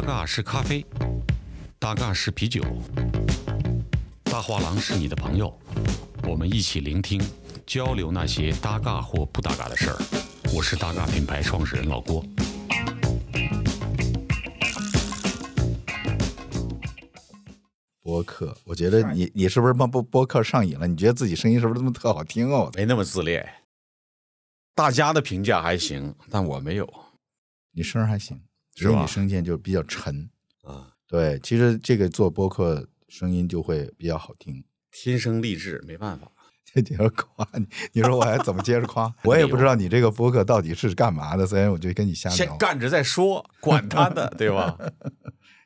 大嘎是咖啡，大嘎是啤酒，大画廊是你的朋友，我们一起聆听、交流那些搭嘎或不搭嘎的事儿。我是大嘎品牌创始人老郭。播客，我觉得你你是不是播播播客上瘾了？你觉得自己声音是不是这么特好听哦？没那么自恋，大家的评价还行，但我没有。你声儿还行，只是你声线就比较沉。啊，对，其实这个做播客声音就会比较好听。天生丽质，没办法。这接着夸你，你说我还怎么接着夸？我也不知道你这个播客到底是干嘛的，所以我就跟你瞎聊，先干着再说，管他的，对吧？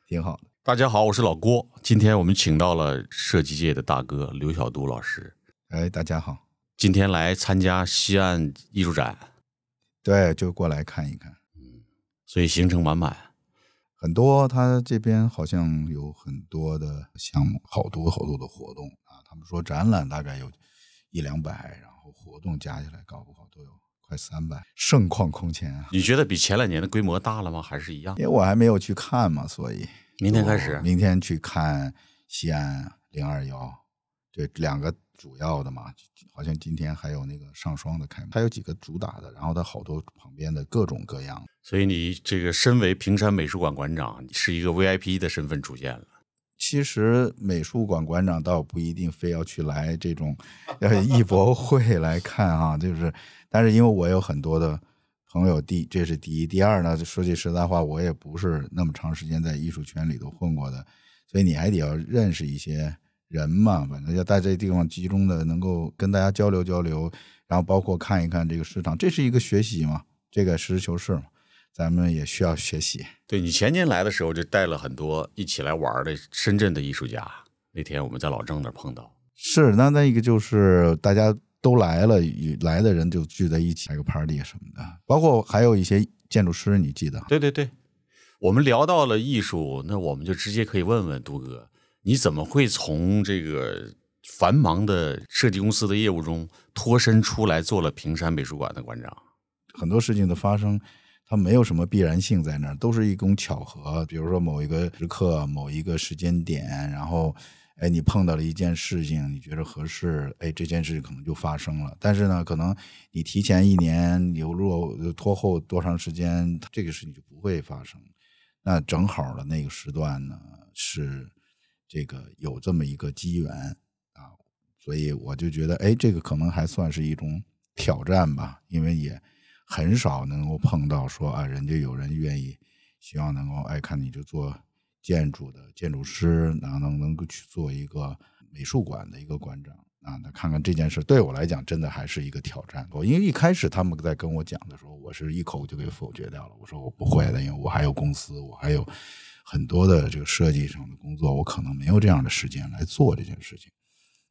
挺好的。大家好，我是老郭。今天我们请到了设计界的大哥刘晓都老师，哎，大家好，今天来参加西岸艺术展，对，就过来看一看。所以行程满满。很多他这边好像有很多的项目，好多好多的活动啊。他们说展览大概有一两百，然后活动加起来搞不好都有快三百，盛况空前啊。你觉得比前两年的规模大了吗？还是一样因？为我还没有去看嘛，所以明天开始明天去看西安零二幺，这两个主要的嘛，好像今天还有那个上双的开幕，它有几个主打的，然后它好多旁边的各种各样。所以你这个身为平山美术馆馆长，是一个 VIP 的身份出现了。其实美术馆馆长倒不一定非要去来这种 呃艺博会来看啊，就是，但是因为我有很多的朋友，第这是第一，第二呢，说句实在话，我也不是那么长时间在艺术圈里头混过的，所以你还得要认识一些人嘛，反正要在这地方集中的能够跟大家交流交流，然后包括看一看这个市场，这是一个学习嘛，这个实事求是嘛，咱们也需要学习。对你前年来的时候，就带了很多一起来玩的深圳的艺术家。那天我们在老郑那儿碰到，是，那那一个就是大家都来了，来的人就聚在一起开个 party 什么的，包括还有一些建筑师，你记得？对对对，我们聊到了艺术，那我们就直接可以问问杜哥，你怎么会从这个繁忙的设计公司的业务中脱身出来，做了平山美术馆的馆长？很多事情的发生，它没有什么必然性在那儿，都是一种巧合。比如说某一个时刻、某一个时间点，然后，哎，你碰到了一件事情，你觉得合适，哎，这件事情可能就发生了。但是呢，可能你提前一年，有若拖后多长时间，这个事情就不会发生。那正好的那个时段呢，是这个有这么一个机缘啊，所以我就觉得，哎，这个可能还算是一种挑战吧，因为也很少能够碰到说啊，人家有人愿意，希望能够哎看你就做建筑的建筑师，然后能能够去做一个美术馆的一个馆长啊，那看看这件事对我来讲真的还是一个挑战。我因为一开始他们在跟我讲的时候，我是一口就给否决掉了，我说我不会的，因为我还有公司，我还有很多的这个设计上的工作，我可能没有这样的时间来做这件事情。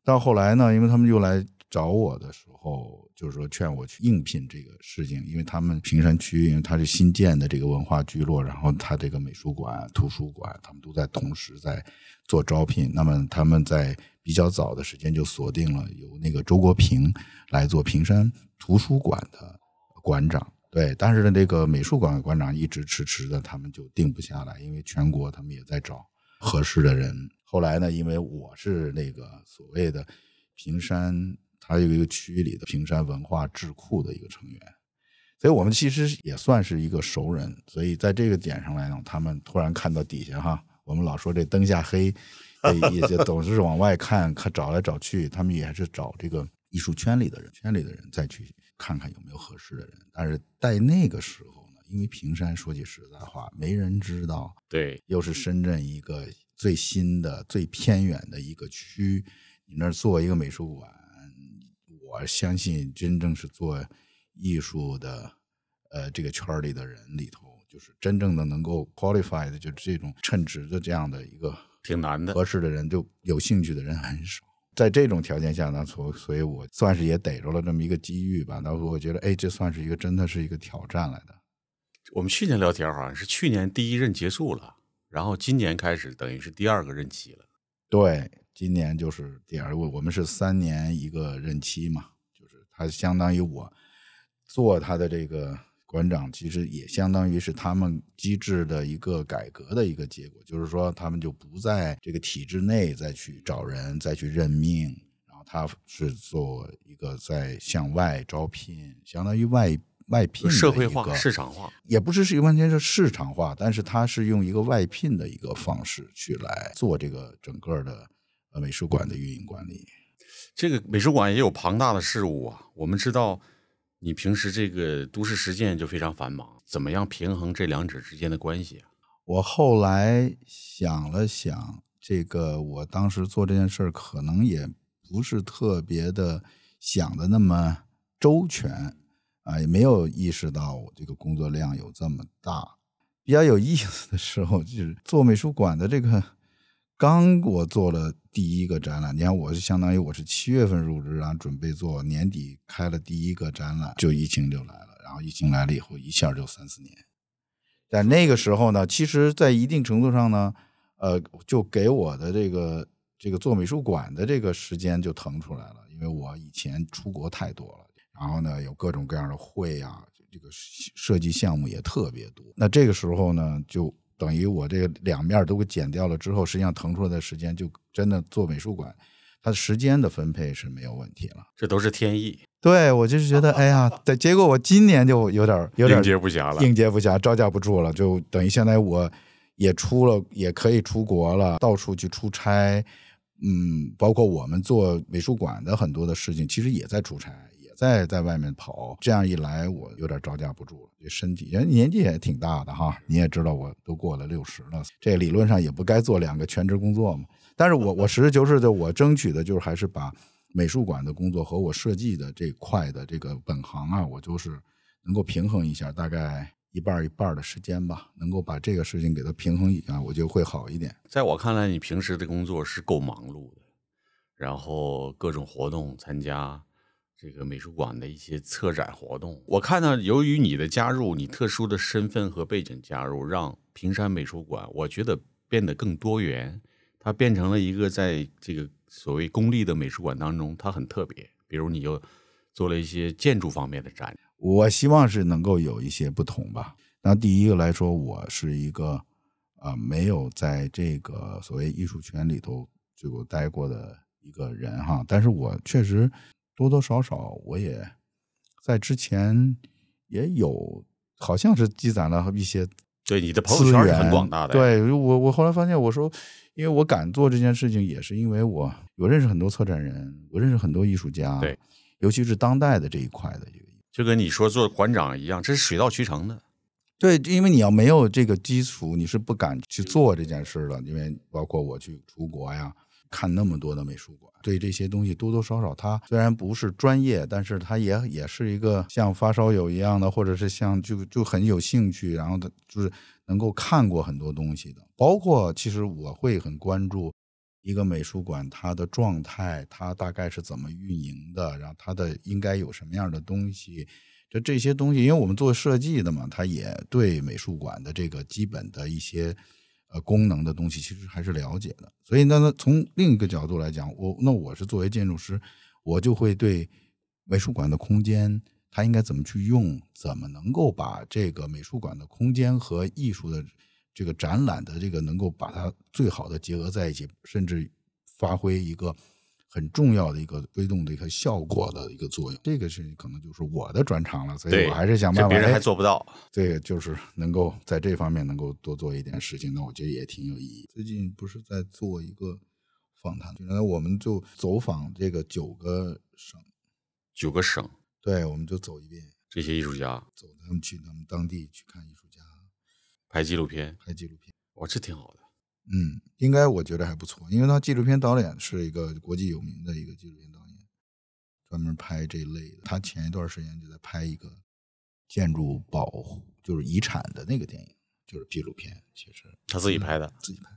到后来呢，因为他们又来找我的时候，就是说劝我去应聘这个事情，因为他们平山区，因为它是新建的这个文化聚落，然后它这个美术馆、图书馆，他们都在同时在做招聘。那么他们在比较早的时间就锁定了由那个周国平来做平山图书馆的馆长。对，但是呢，这个美术馆馆长一直迟迟的，他们就定不下来，因为全国他们也在找合适的人。后来呢，因为我是那个所谓的平山，它有一个区域里的平山文化智库的一个成员，所以我们其实也算是一个熟人。所以在这个点上来讲，他们突然看到底下哈，我们老说这灯下黑，哎也就总是往外看，看找来找去，他们也是找这个艺术圈里的人，圈里的人再去看看有没有合适的人。但是在那个时候呢，因为平山说句实在话，没人知道，对，又是深圳一个最新的、最偏远的一个区，你那儿做一个美术馆，我相信真正是做艺术的，呃，这个圈里的人里头，就是真正的能够 qualify 的，就是这种称职的这样的一个挺难的。合适的人，就有兴趣的人很少。在这种条件下呢，所所以，我算是也逮着了这么一个机遇吧。那我觉得，哎，这算是一个真的是一个挑战来的。我们去年聊天好像是去年第一任结束了，然后今年开始等于是第二个任期了。对，今年就是第二，我我们是三年一个任期嘛，就是他相当于我做他的这个馆长其实也相当于是他们机制的一个改革的一个结果，就是说他们就不在这个体制内再去找人、再去任命，然后他是做一个在向外招聘，相当于外外聘社会化、市场化。也不是是完全是市场化，但是它是用一个外聘的一个方式去来做这个整个的呃美术馆的运营管理。这个美术馆也有庞大的事务啊。我们知道，你平时这个都市实践就非常繁忙，怎么样平衡这两者之间的关系啊？我后来想了想，这个我当时做这件事儿可能也不是特别的想的那么周全啊，也没有意识到我这个工作量有这么大。比较有意思的时候，就是做美术馆的这个，刚我做了第一个展览，你看我是相当于我是七月份入职，然后准备做年底开了第一个展览，就疫情就来了，然后疫情来了以后，一下就三四年。在那个时候呢，其实，在一定程度上呢，呃，就给我的这个这个做美术馆的这个时间就腾出来了，因为我以前出国太多了，然后呢，有各种各样的会啊，这个设计项目也特别多。那这个时候呢，就等于我这个两面都给剪掉了之后，实际上腾出来的时间就真的做美术馆，它的时间的分配是没有问题了。这都是天意，对我就是觉得，哎呀，对，结果我今年就有点有点应接不暇了。应接不暇，招架不住了，就等于现在我也出了，也可以出国了，到处去出差，嗯，包括我们做美术馆的很多的事情，其实也在出差，也在在外面跑。这样一来，我有点招架不住了，这身体人年纪也挺大的哈，你也知道，我都过了六十了，这理论上也不该做两个全职工作嘛。但是我我实事求是的，我争取的就是还是把美术馆的工作和我设计的这块的这个本行啊，我就是能够平衡一下，大概一半一半的时间吧，能够把这个事情给它平衡一下，我觉得会好一点。在我看来，你平时的工作是够忙碌的，然后各种活动参加，这个美术馆的一些策展活动。我看到，由于你的加入，你特殊的身份和背景加入，让平山美术馆，我觉得变得更多元。它变成了一个在这个所谓公立的美术馆当中，它很特别。比如，你又做了一些建筑方面的展。我希望是能够有一些不同吧。那第一个来说，我是一个啊、没有在这个所谓艺术圈里头就待过的一个人哈，但是我确实多多少少我也在之前也有，好像是积攒了一些对你的朋友资圈是很源广大的。，对我，我后来发现，我说，因为我敢做这件事情，也是因为我我认识很多策展人，我认识很多艺术家，对，尤其是当代的这一块的这个。就跟你说做馆长一样，这是水到渠成的。对，因为你要没有这个基础，你是不敢去做这件事的。因为包括我去出国呀，看那么多的美术馆，对这些东西多多少少，它虽然不是专业，但是它也也是一个像发烧友一样的，或者是像就就很有兴趣，然后他就是能够看过很多东西的。包括其实我会很关注一个美术馆它的状态，它大概是怎么运营的，然后它的应该有什么样的东西。就这些东西，因为我们做设计的嘛，它也对美术馆的这个基本的一些呃功能的东西，其实还是了解的。所以呢，那从另一个角度来讲，我那我是作为建筑师，我就会对美术馆的空间它应该怎么去用，怎么能够把这个美术馆的空间和艺术的这个展览的这个能够把它最好的结合在一起，甚至发挥一个很重要的一个推动的一个效果的一个作用。这个是可能就是我的专长了，所以我还是想办法，别人还哎做不到。这个就是能够在这方面能够多做一点事情，那我觉得也挺有意义。最近不是在做一个访谈，原来我们就走访这个九个省，九个省对，我们就走一遍，这些艺术家走他们去他们当地去看艺术家拍纪录片，拍纪录片。哇，这挺好的。嗯，应该我觉得还不错，因为他纪录片导演是一个国际有名的一个纪录片导演，专门拍这一类的。他前一段时间就在拍一个建筑保护，就是遗产的那个电影，就是纪录片。其实他自己拍的，自己拍。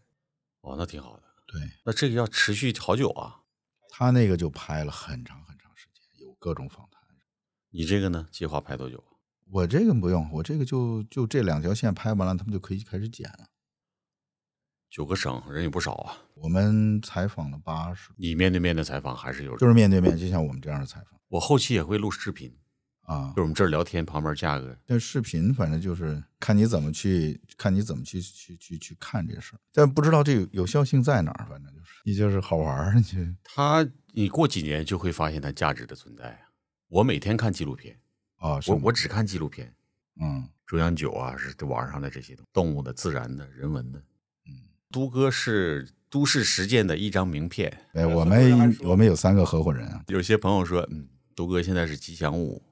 哦，那挺好的。对那这个要持续好久啊。他那个就拍了很长很长时间，有各种访谈。你这个呢？计划拍多久？我这个不用，我这个就就这两条线拍完了，他们就可以开始剪了。九个省人也不少啊。我们采访了八十，你面对面的采访还是有，就是面对面，就像我们这样的采访我后期也会录视频，啊就。是我们这儿聊天，旁边架个但视频反正就是看你怎么去看你怎么去去去去看这事儿，但不知道这个有效性在哪儿，反正就是你就是好玩儿，你就 它，你过几年就会发现它价值的存在啊。我每天看纪录片，啊，我我只看纪录片，嗯中央九啊，是网上的这些东动物的、自然的、人文的。嗯，都哥是都市实践的一张名片。哎，我们我们有三个合伙人啊，有些朋友说，嗯，都哥现在是吉祥物，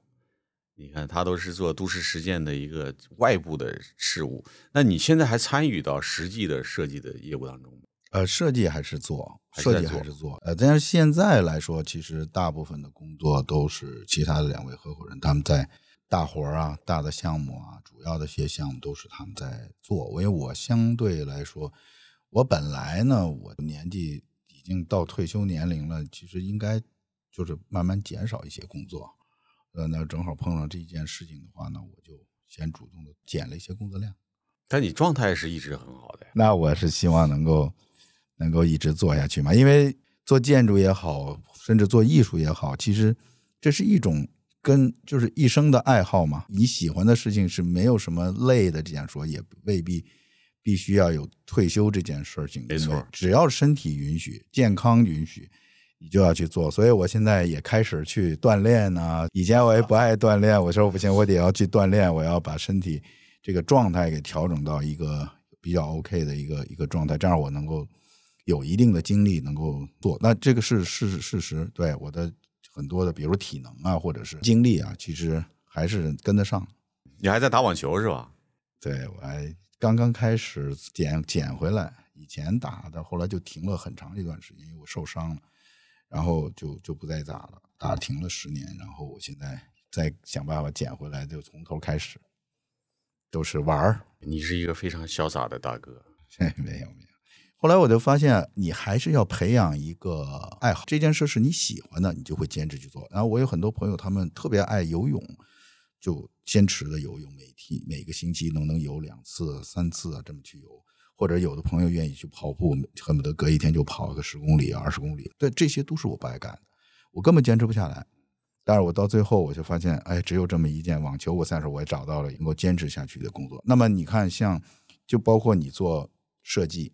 你看他都是做都市实践的一个外部的事物。那你现在还参与到实际的设计的业务当中吗？呃，设计还是做，设计还是做还是做，呃，但是现在来说，其实大部分的工作都是其他的两位合伙人他们在大活儿啊、大的项目啊、主要的一些项目都是他们在做。因为我相对来说，我本来呢，我年纪已经到退休年龄了，其实应该就是慢慢减少一些工作。呃，那正好碰上这件事情的话呢，我就先主动的减了一些工作量。但你状态是一直很好的呀。那我是希望能够能够一直做下去嘛，因为做建筑也好，甚至做艺术也好，其实这是一种跟就是一生的爱好嘛。你喜欢的事情是没有什么累的，这样说也未必必须要有退休这件事情。没错只要身体允许、健康允许。你就要去做，所以我现在也开始去锻炼呢、以前我也不爱锻炼，我说不行，我得要去锻炼，我要把身体这个状态给调整到一个比较 OK 的一个一个状态，这样我能够有一定的精力能够做。那这个是是事实，对我的很多的，比如体能啊，或者是精力啊，其实还是跟得上。你还在打网球是吧？对我还刚刚开始捡捡回来，以前打的，后来就停了很长一段时间，因为我受伤了，然后就就不再打了，打停了十年，然后我现在再想办法捡回来，就从头开始，都是玩儿，你是一个非常潇洒的大哥。没有没有。后来我就发现，你还是要培养一个爱好，这件事是你喜欢的，你就会坚持去做。然后我有很多朋友，他们特别爱游泳，就坚持的游泳，每天每个星期能能游两次、三次啊，这么去游。或者有的朋友愿意去跑步，恨不得隔一天就跑个十公里、二十公里。对，这些都是我不爱干的，我根本坚持不下来。但是我到最后我就发现，哎，只有这么一件网球，我算是我也找到了能够坚持下去的工作。那么你看，像就包括你做设计，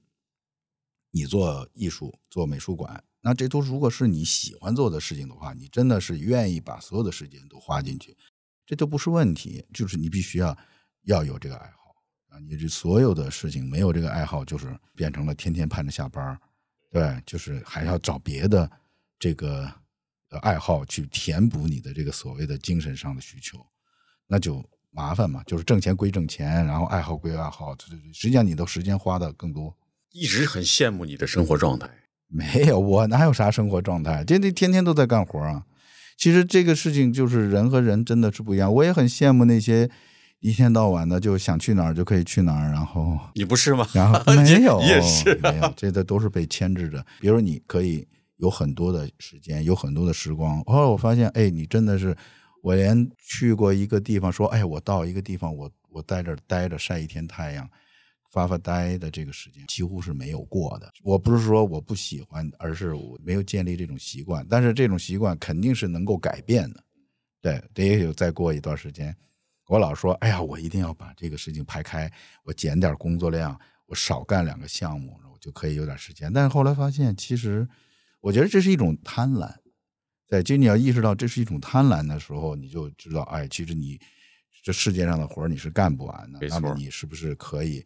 你做艺术、做美术馆，那这都如果是你喜欢做的事情的话，你真的是愿意把所有的时间都花进去，这都不是问题。就是你必须要要有这个爱好啊！你这所有的事情没有这个爱好，就是变成了天天盼着下班儿对，就是还要找别的这个呃爱好去填补你的这个所谓的精神上的需求，那就麻烦嘛。就是挣钱归挣钱，然后爱好归爱好，实际上你的时间花的更多。一直很羡慕你的生活状态。没有，我哪有啥生活状态？这这天天都在干活啊。其实这个事情就是人和人真的是不一样。我也很羡慕那些一天到晚的就想去哪儿就可以去哪儿，然后你不是吗？然后 没有，你也是没有，这个都是被牵制着。比如你可以有很多的时间，有很多的时光。后来我发现，哎，你真的是，我连去过一个地方，说，哎，我到一个地方，我我在这儿待着晒一天太阳，发发呆的这个时间几乎是没有过的。我不是说我不喜欢，而是我没有建立这种习惯。但是这种习惯肯定是能够改变的。对，得有再过一段时间。我老说，哎呀，我一定要把这个事情排开，我减点工作量，我少干两个项目，我就可以有点时间。但是后来发现，其实我觉得这是一种贪婪。对，就你要意识到这是一种贪婪的时候，你就知道，哎，其实你这世界上的活儿你是干不完的。那么你是不是可以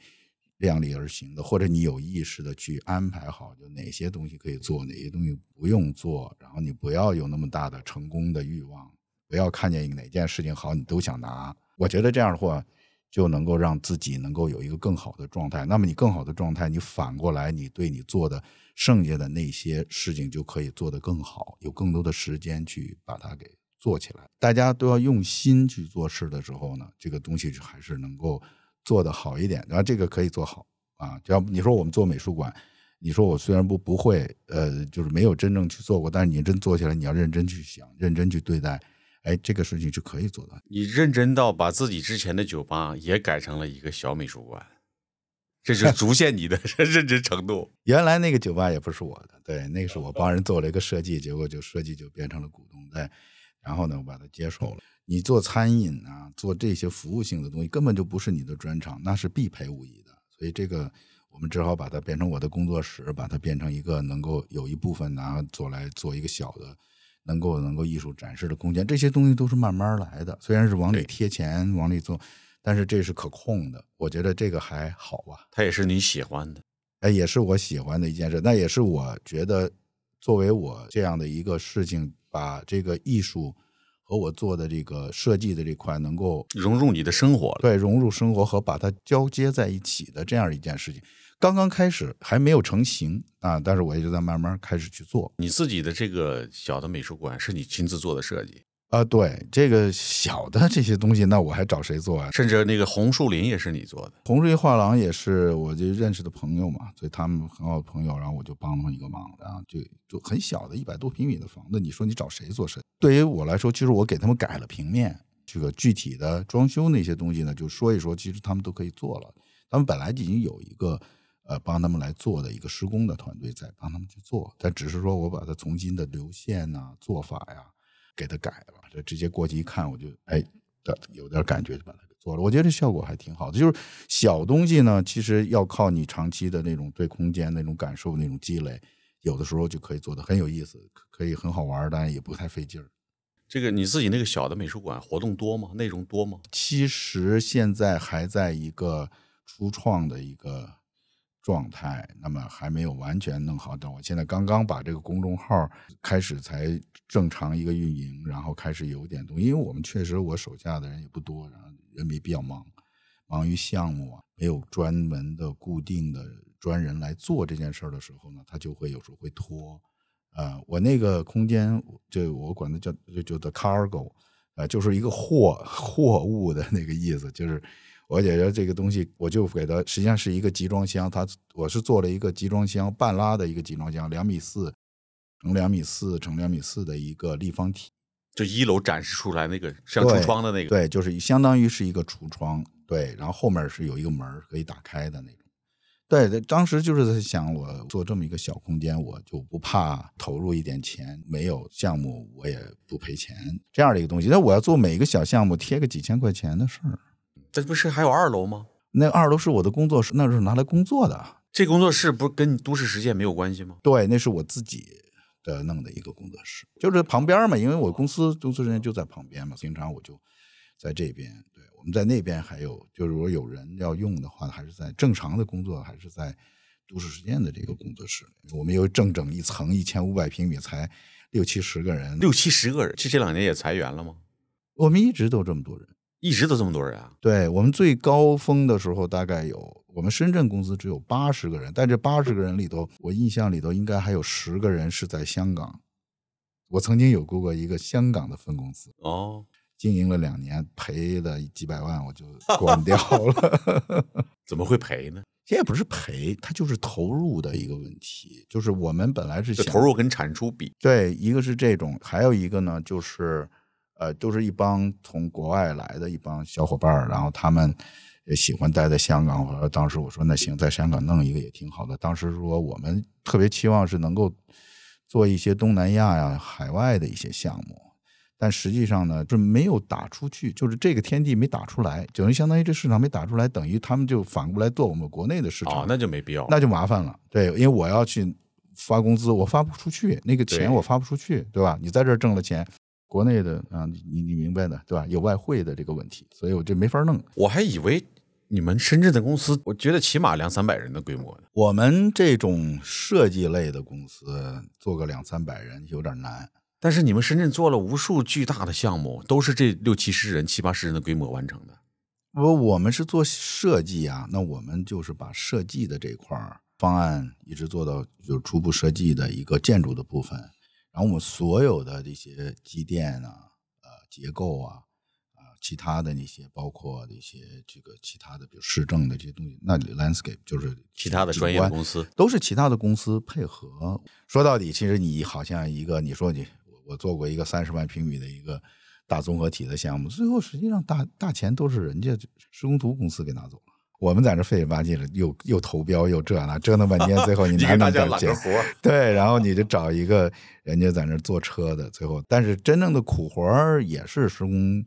量力而行的，或者你有意识的去安排好，就哪些东西可以做，哪些东西不用做，然后你不要有那么大的成功的欲望，不要看见哪件事情好你都想拿。我觉得这样的话，就能够让自己能够有一个更好的状态。那么你更好的状态，你反过来，你对你做的剩下的那些事情就可以做得更好，有更多的时间去把它给做起来。大家都要用心去做事的时候呢，这个东西还是能够做的好一点。然后这个可以做好啊，只要你说我们做美术馆。你说我虽然不不会，呃，就是没有真正去做过，但是你真做起来，你要认真去想，认真去对待，哎，这个事情是可以做到的。你认真到把自己之前的酒吧也改成了一个小美术馆，这就 足见你的 认真程度。原来那个酒吧也不是我的，对，那个是我 帮人做了一个设计，结果就设计就变成了股东。对，然后呢，我把它接受了。你做餐饮啊，做这些服务性的东西，根本就不是你的专长，那是必赔无疑的。所以这个我们只好把它变成我的工作室，把它变成一个能够有一部分拿做来做一个小的，能够能够艺术展示的空间。这些东西都是慢慢来的，虽然是往里贴钱往里做，但是这是可控的。我觉得这个还好吧。它也是你喜欢的，哎，也是我喜欢的一件事。那也是我觉得作为我这样的一个事情，把这个艺术。和我做的这个设计的这块能够融入你的生活，对，融入生活和把它交接在一起的这样一件事情，刚刚开始还没有成型啊，但是我也就在慢慢开始去做。你自己的这个小的美术馆是你亲自做的设计？啊，对这个小的这些东西，那我还找谁做啊？甚至那个红树林也是你做的，红树林画廊也是我就认识的朋友嘛，所以他们很好的朋友，然后我就帮他们一个忙，然后就就很小的一百多平米的房子，你说你找谁做设计？对于我来说，其实我给他们改了平面，这个具体的装修那些东西呢，就说一说，其实他们都可以做了。他们本来已经有一个呃帮他们来做的一个施工的团队在帮他们去做，但只是说我把它重新的流线呐、做法呀。给他改了，这直接过去一看，我就哎，有点感觉，就把它给做了。我觉得这效果还挺好的。就是小东西呢，其实要靠你长期的那种对空间那种感受、那种积累，有的时候就可以做的很有意思，可以很好玩，但也不太费劲儿。这个你自己那个小的美术馆活动多吗？内容多吗？其实现在还在一个初创的一个。状态，那么还没有完全弄好。等我现在刚刚把这个公众号开始才正常一个运营，然后开始有点东西。因为我们确实我手下的人也不多，然后人也比较忙，忙于项目啊，没有专门的固定的专人来做这件事儿的时候呢，他就会有时候会拖。呃，我那个空间就我管它叫就就叫 cargo，呃，就是一个货货物的那个意思，就是。我觉得这个东西，我就给它，实际上是一个集装箱。它我是做了一个集装箱，半拉的一个集装箱，两米四乘两米四乘两米四的一个立方体。就一楼展示出来那个像橱窗的那个，对，就是相当于是一个橱窗，对，然后后面是有一个门可以打开的那种。对，当时就是在想，我做这么一个小空间，我就不怕投入一点钱，没有项目我也不赔钱，这样的一个东西。那我要做每一个小项目，贴个几千块钱的事儿。这不是还有二楼吗？那二楼是我的工作室，那是拿来工作的。这工作室不是跟都市实践没有关系吗？对，那是我自己的弄的一个工作室，就是旁边嘛，因为我公司都市实践就在旁边嘛，经常我就在这边。对，我们在那边还有，就是如果有人要用的话，还是在正常的工作，还是在都市实践的这个工作室。我们有整整一层一千五百平米，才六七十个人，六七十个人。这这两年也裁员了吗？我们一直都这么多人。一直都这么多人啊？对我们最高峰的时候，大概有我们深圳公司只有八十个人，但这八十个人里头，我印象里头应该还有十个人是在香港。我曾经有过过一个香港的分公司哦，经营了两年，赔了几百万，我就关掉了。怎么会赔呢？这也不是赔，它就是投入的一个问题。就是我们本来是想投入跟产出比，对，一个是这种，还有一个呢就是。呃，都是一帮从国外来的一帮小伙伴儿然后他们也喜欢待在香港。我说当时我说那行，在香港弄一个也挺好的。当时说我们特别期望是能够做一些东南亚呀、海外的一些项目，但实际上呢，是没有打出去，就是这个天地没打出来，等于相当于这市场没打出来，等于他们就反过来做我们国内的市场，那就没必要，那就麻烦了。对，因为我要去发工资，我发不出去，那个钱我发不出去，对吧？你在这儿挣了钱。国内的啊，你你明白的对吧？有外汇的这个问题，所以我这没法弄。我还以为你们深圳的公司，我觉得起码两三百人的规模呢。我们这种设计类的公司做个两三百人有点难。但是你们深圳做了无数巨大的项目，都是这六七十人、七八十人的规模完成的。我我们是做设计啊，那我们就是把设计的这块方案一直做到就是初步设计的一个建筑的部分。然后我们所有的这些机电啊、呃结构啊、啊其他的那些，包括一些这个其他的，比如市政的这些东西，那 landscape 就是其他的专业公司，都是其他的公司配合。说到底，其实你好像一个，你说你我我做过一个三十万平米的一个大综合体的项目，最后实际上大大钱都是人家施工图公司给拿走了。我们在这费劲巴劲的，又又投标又这那，折腾半天，最后你你哪给大家揽能点钱对，然后你就找一个人家在那儿坐车的，最后，但是真正的苦活儿也是施工，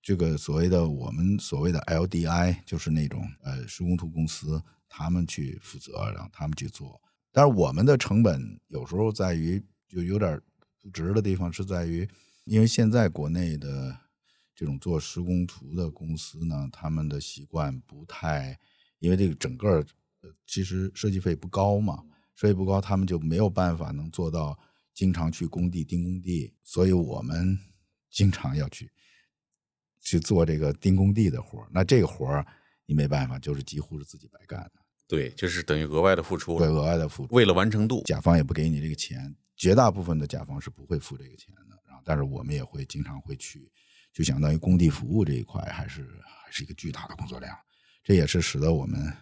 这个所谓的我们所谓的 LDI，就是那种呃施工图公司，他们去负责，然后他们去做。但是我们的成本有时候在于就有点不值的地方，是在于，因为现在国内的这种做施工图的公司呢，他们的习惯不太，因为这个整个呃其实设计费不高嘛，设计不高，他们就没有办法能做到经常去工地盯工地，所以我们 经常要去去做这个盯工地的活儿。那这个活儿你没办法，就是几乎是自己白干的，对，就是等于额外的付出对，额外的付出。为了完成度，甲方也不给你这个钱，绝大部分的甲方是不会付这个钱的。然后，但是我们也会经常会去，就相当于工地服务这一块，还是还是一个巨大的工作量。这也是使得我们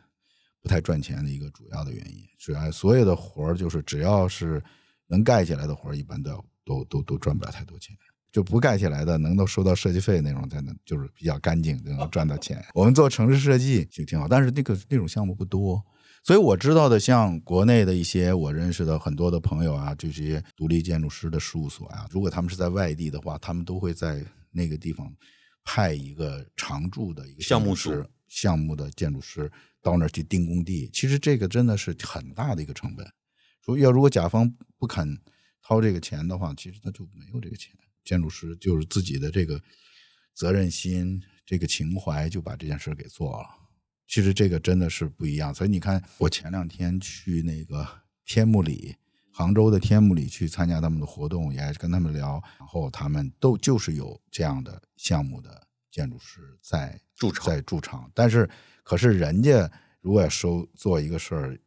不太赚钱的一个主要的原因。主要所有的活儿，就是只要是能盖起来的活儿，一般都都都都赚不了太多钱。就不盖起来的，能够收到设计费那种，才能就是比较干净，就能赚到钱。我们做城市设计就挺好，但是那个那种项目不多，所以我知道的，像国内的一些我认识的很多的朋友啊，这些独立建筑师的事务所啊，如果他们是在外地的话，他们都会在那个地方派一个常驻的一个项目师、项目的建筑师到那儿去盯工地。其实这个真的是很大的一个成本。说要如果甲方不肯掏这个钱的话，其实他就没有这个钱。建筑师就是自己的这个责任心、这个情怀，就把这件事给做了。其实这个真的是不一样。所以你看，我前两天去那个天目里，杭州的天目里去参加他们的活动，也跟他们聊，然后他们都就是有这样的项目的建筑师在驻场在驻场，但是可是人家如果要收做一个事儿，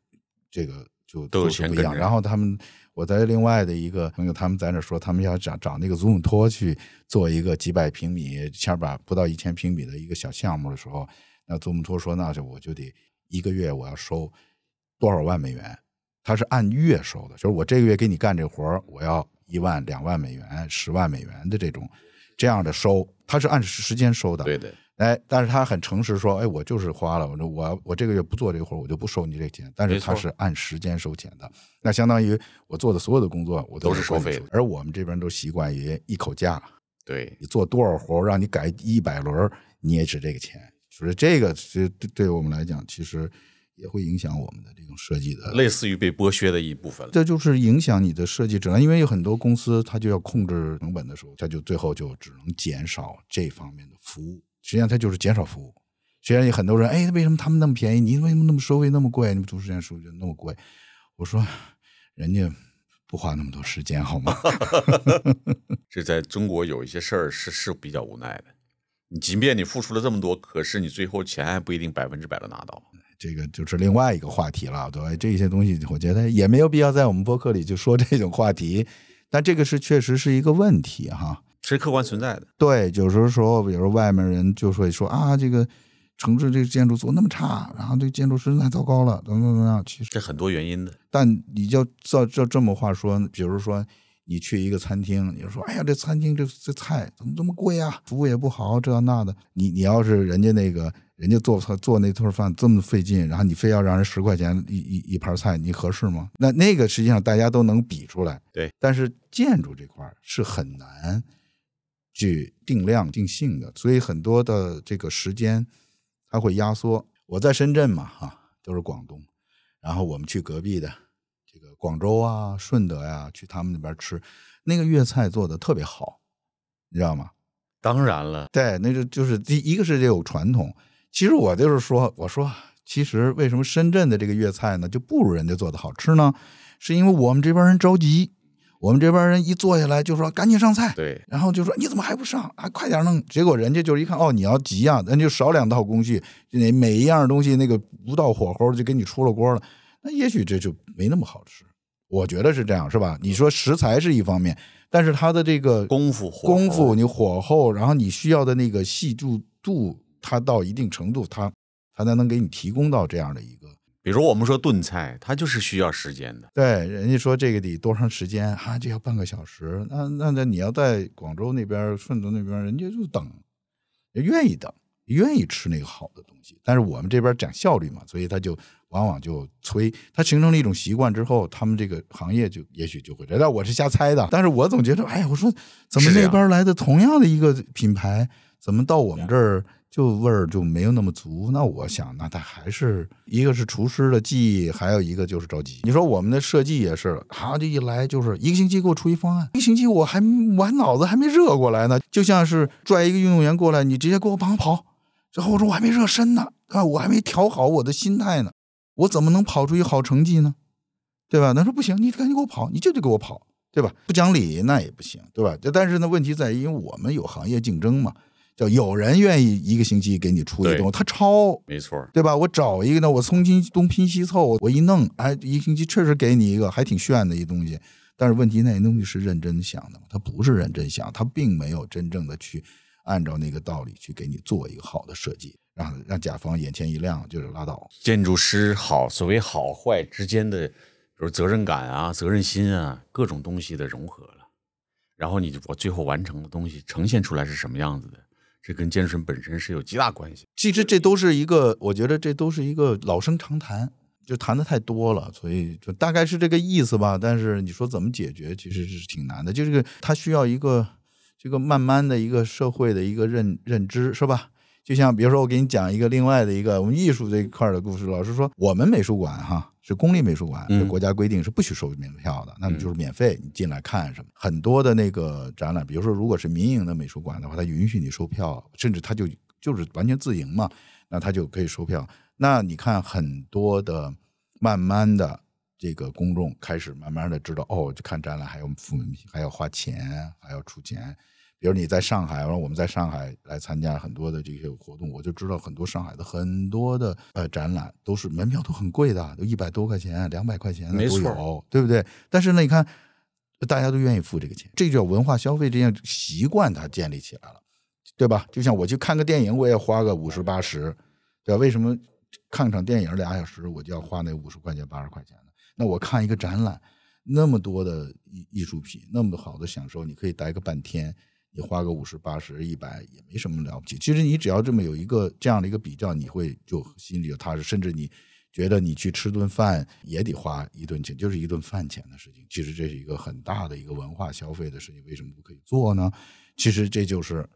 这个就都是不一样。然后他们，我在另外的一个朋友，他们在那说，他们要找找那个祖母托去做一个几百平米、千把不到一千平米的一个小项目的时候，那祖母托说，那就我就得一个月我要收多少万美元？他是按月收的，就是我这个月给你干这活儿，我要一万、两万美元、十万美元的这种这样的收，他是按时间收的。对对，哎，但是他很诚实说，哎，我就是花了，我说我我这个月不做这个活儿，我就不收你这钱。但是他是按时间收钱的，那相当于我做的所有的工作，我都是是收收费的而我们这边都习惯于一口价，对，你做多少活儿，让你改一百轮，你也值这个钱。所以这个其实对对我们来讲，其实也会影响我们的这种设计的类似于被剥削的一部分。这就是影响你的设计质量，因为有很多公司它就要控制成本的时候，它就最后就只能减少这方面的服务。实际上，它就是减少服务。虽然有很多人，哎，为什么他们那么便宜？你为什么那么收费那么贵？你们主持人收费那么贵？我说，人家不花那么多时间好吗？这在中国有一些事儿是是比较无奈的。你即便你付出了这么多，可是你最后钱还不一定百分之百的拿到。这个就是另外一个话题了，对吧？这些东西我觉得也没有必要在我们播客里就说这种话题，但这个是确实是一个问题哈。是客观存在的。对，有时候说，比如外面人就会说啊，这个城市这个建筑做那么差，然后这个建筑师太糟糕了，等等等等？其实，这很多原因的。但你就照照这么话说，比如说你去一个餐厅，你就说，哎呀，这餐厅这这菜怎么这么贵啊？服务也不好，这那的。你你要是人家那个人家做做那顿饭这么费劲，然后你非要让人十块钱一一一盘菜，你合适吗？那那个实际上大家都能比出来。对，但是建筑这块是很难去定量定性的，所以很多的这个时间它会压缩。我在深圳嘛，哈、都是广东，然后我们去隔壁的这个广州啊、顺德呀、去他们那边吃，那个粤菜做的特别好，你知道吗？当然了，对，那就就是第一个是得有传统。其实我就是说，我说其实为什么深圳的这个粤菜呢就不如人家做的好吃呢？是因为我们这边人着急，我们这边人一坐下来就说赶紧上菜，对，然后就说你怎么还不上啊？快点弄！结果人家就是一看哦，你要急啊，那就少两道工序，那每一样东西那个不到火候就给你出了锅了，那也许这就没那么好吃。我觉得是这样，是吧？你说食材是一方面，但是它的这个功夫火功夫，你火候，然后你需要的那个细致度，它到一定程度，它它才能给你提供到这样的一个。比如我们说炖菜，它就是需要时间的。对，人家说这个得多长时间？啊？就要半个小时。那那那你要在广州那边、顺德那边，人家就等，也愿意等。愿意吃那个好的东西。但是我们这边讲效率嘛，所以他就往往就催，他形成了一种习惯之后，他们这个行业就也许就会这样。我是瞎猜的，但是我总觉得，哎呀，我说怎么那边来的同样的一个品牌，怎么到我们这儿就味儿就没有那么足？那我想，那他还是一个是厨师的技艺，还有一个就是着急。你说我们的设计也是，他这一来就是一个星期给我出一方案，一个星期我还我脑子还没热过来呢，就像是拽一个运动员过来，你直接给我帮我跑，然后我说我还没热身呢，啊，我还没调好我的心态呢，我怎么能跑出一好成绩呢？对吧？他说不行，你赶紧给我跑，你就得给我跑，对吧？不讲理那也不行，对吧？就但是呢，问题在于，因为我们有行业竞争嘛，叫有人愿意一个星期给你出一对东西，他超没错，对吧？我找一个呢，我从今东拼西凑，我一弄，哎，一个星期确实给你一个还挺炫的一东西。但是问题那东西是认真想的吗？他不是认真想，他并没有真正的去按照那个道理去给你做一个好的设计，让让甲方眼前一亮就是拉倒。建筑师好，所谓好坏之间的，比如责任感啊、责任心啊，各种东西的融合了。然后你我最后完成的东西呈现出来是什么样子的，这跟建筑师本身是有极大关系。其实这都是一个，我觉得这都是一个老生常谈，就谈的太多了，所以就大概是这个意思吧。但是你说怎么解决，其实是挺难的。就是个，它需要一个这个慢慢的一个社会的一个认认知，是吧？就像比如说，我给你讲一个另外的一个我们艺术这一块的故事。老师说，我们美术馆哈是公立美术馆，嗯国家规定是不许收门票的，那么就是免费，你进来看什么。很多的那个展览，比如说如果是民营的美术馆的话，它允许你收票，甚至它就就是完全自营嘛，那它就可以收票。那你看很多的，慢慢的这个公众开始慢慢的知道，哦，就看展览还要付门票，还要花钱，还要出钱。比如你在上海，然后我们在上海来参加很多的这些活动，我就知道很多上海的很多的呃展览都是门票都很贵的，都一百多块钱、两百块钱的都有，对不对？但是呢，你看大家都愿意付这个钱，这就叫文化消费这样习惯它建立起来了，对吧？就像我去看个电影，我也花个五十八十，对吧？为什么看场电影俩小时我就要花那五十块钱八十块钱呢？那我看一个展览，那么多的艺艺术品，那么好的享受，你可以待个半天，你花个五十八十一百也没什么了不起。其实你只要这么有一个这样的一个比较，你会就心里就踏实，甚至你觉得你去吃顿饭也得花一顿钱，就是一顿饭钱的事情。其实这是一个很大的一个文化消费的事情，为什么不可以做呢？其实这就是，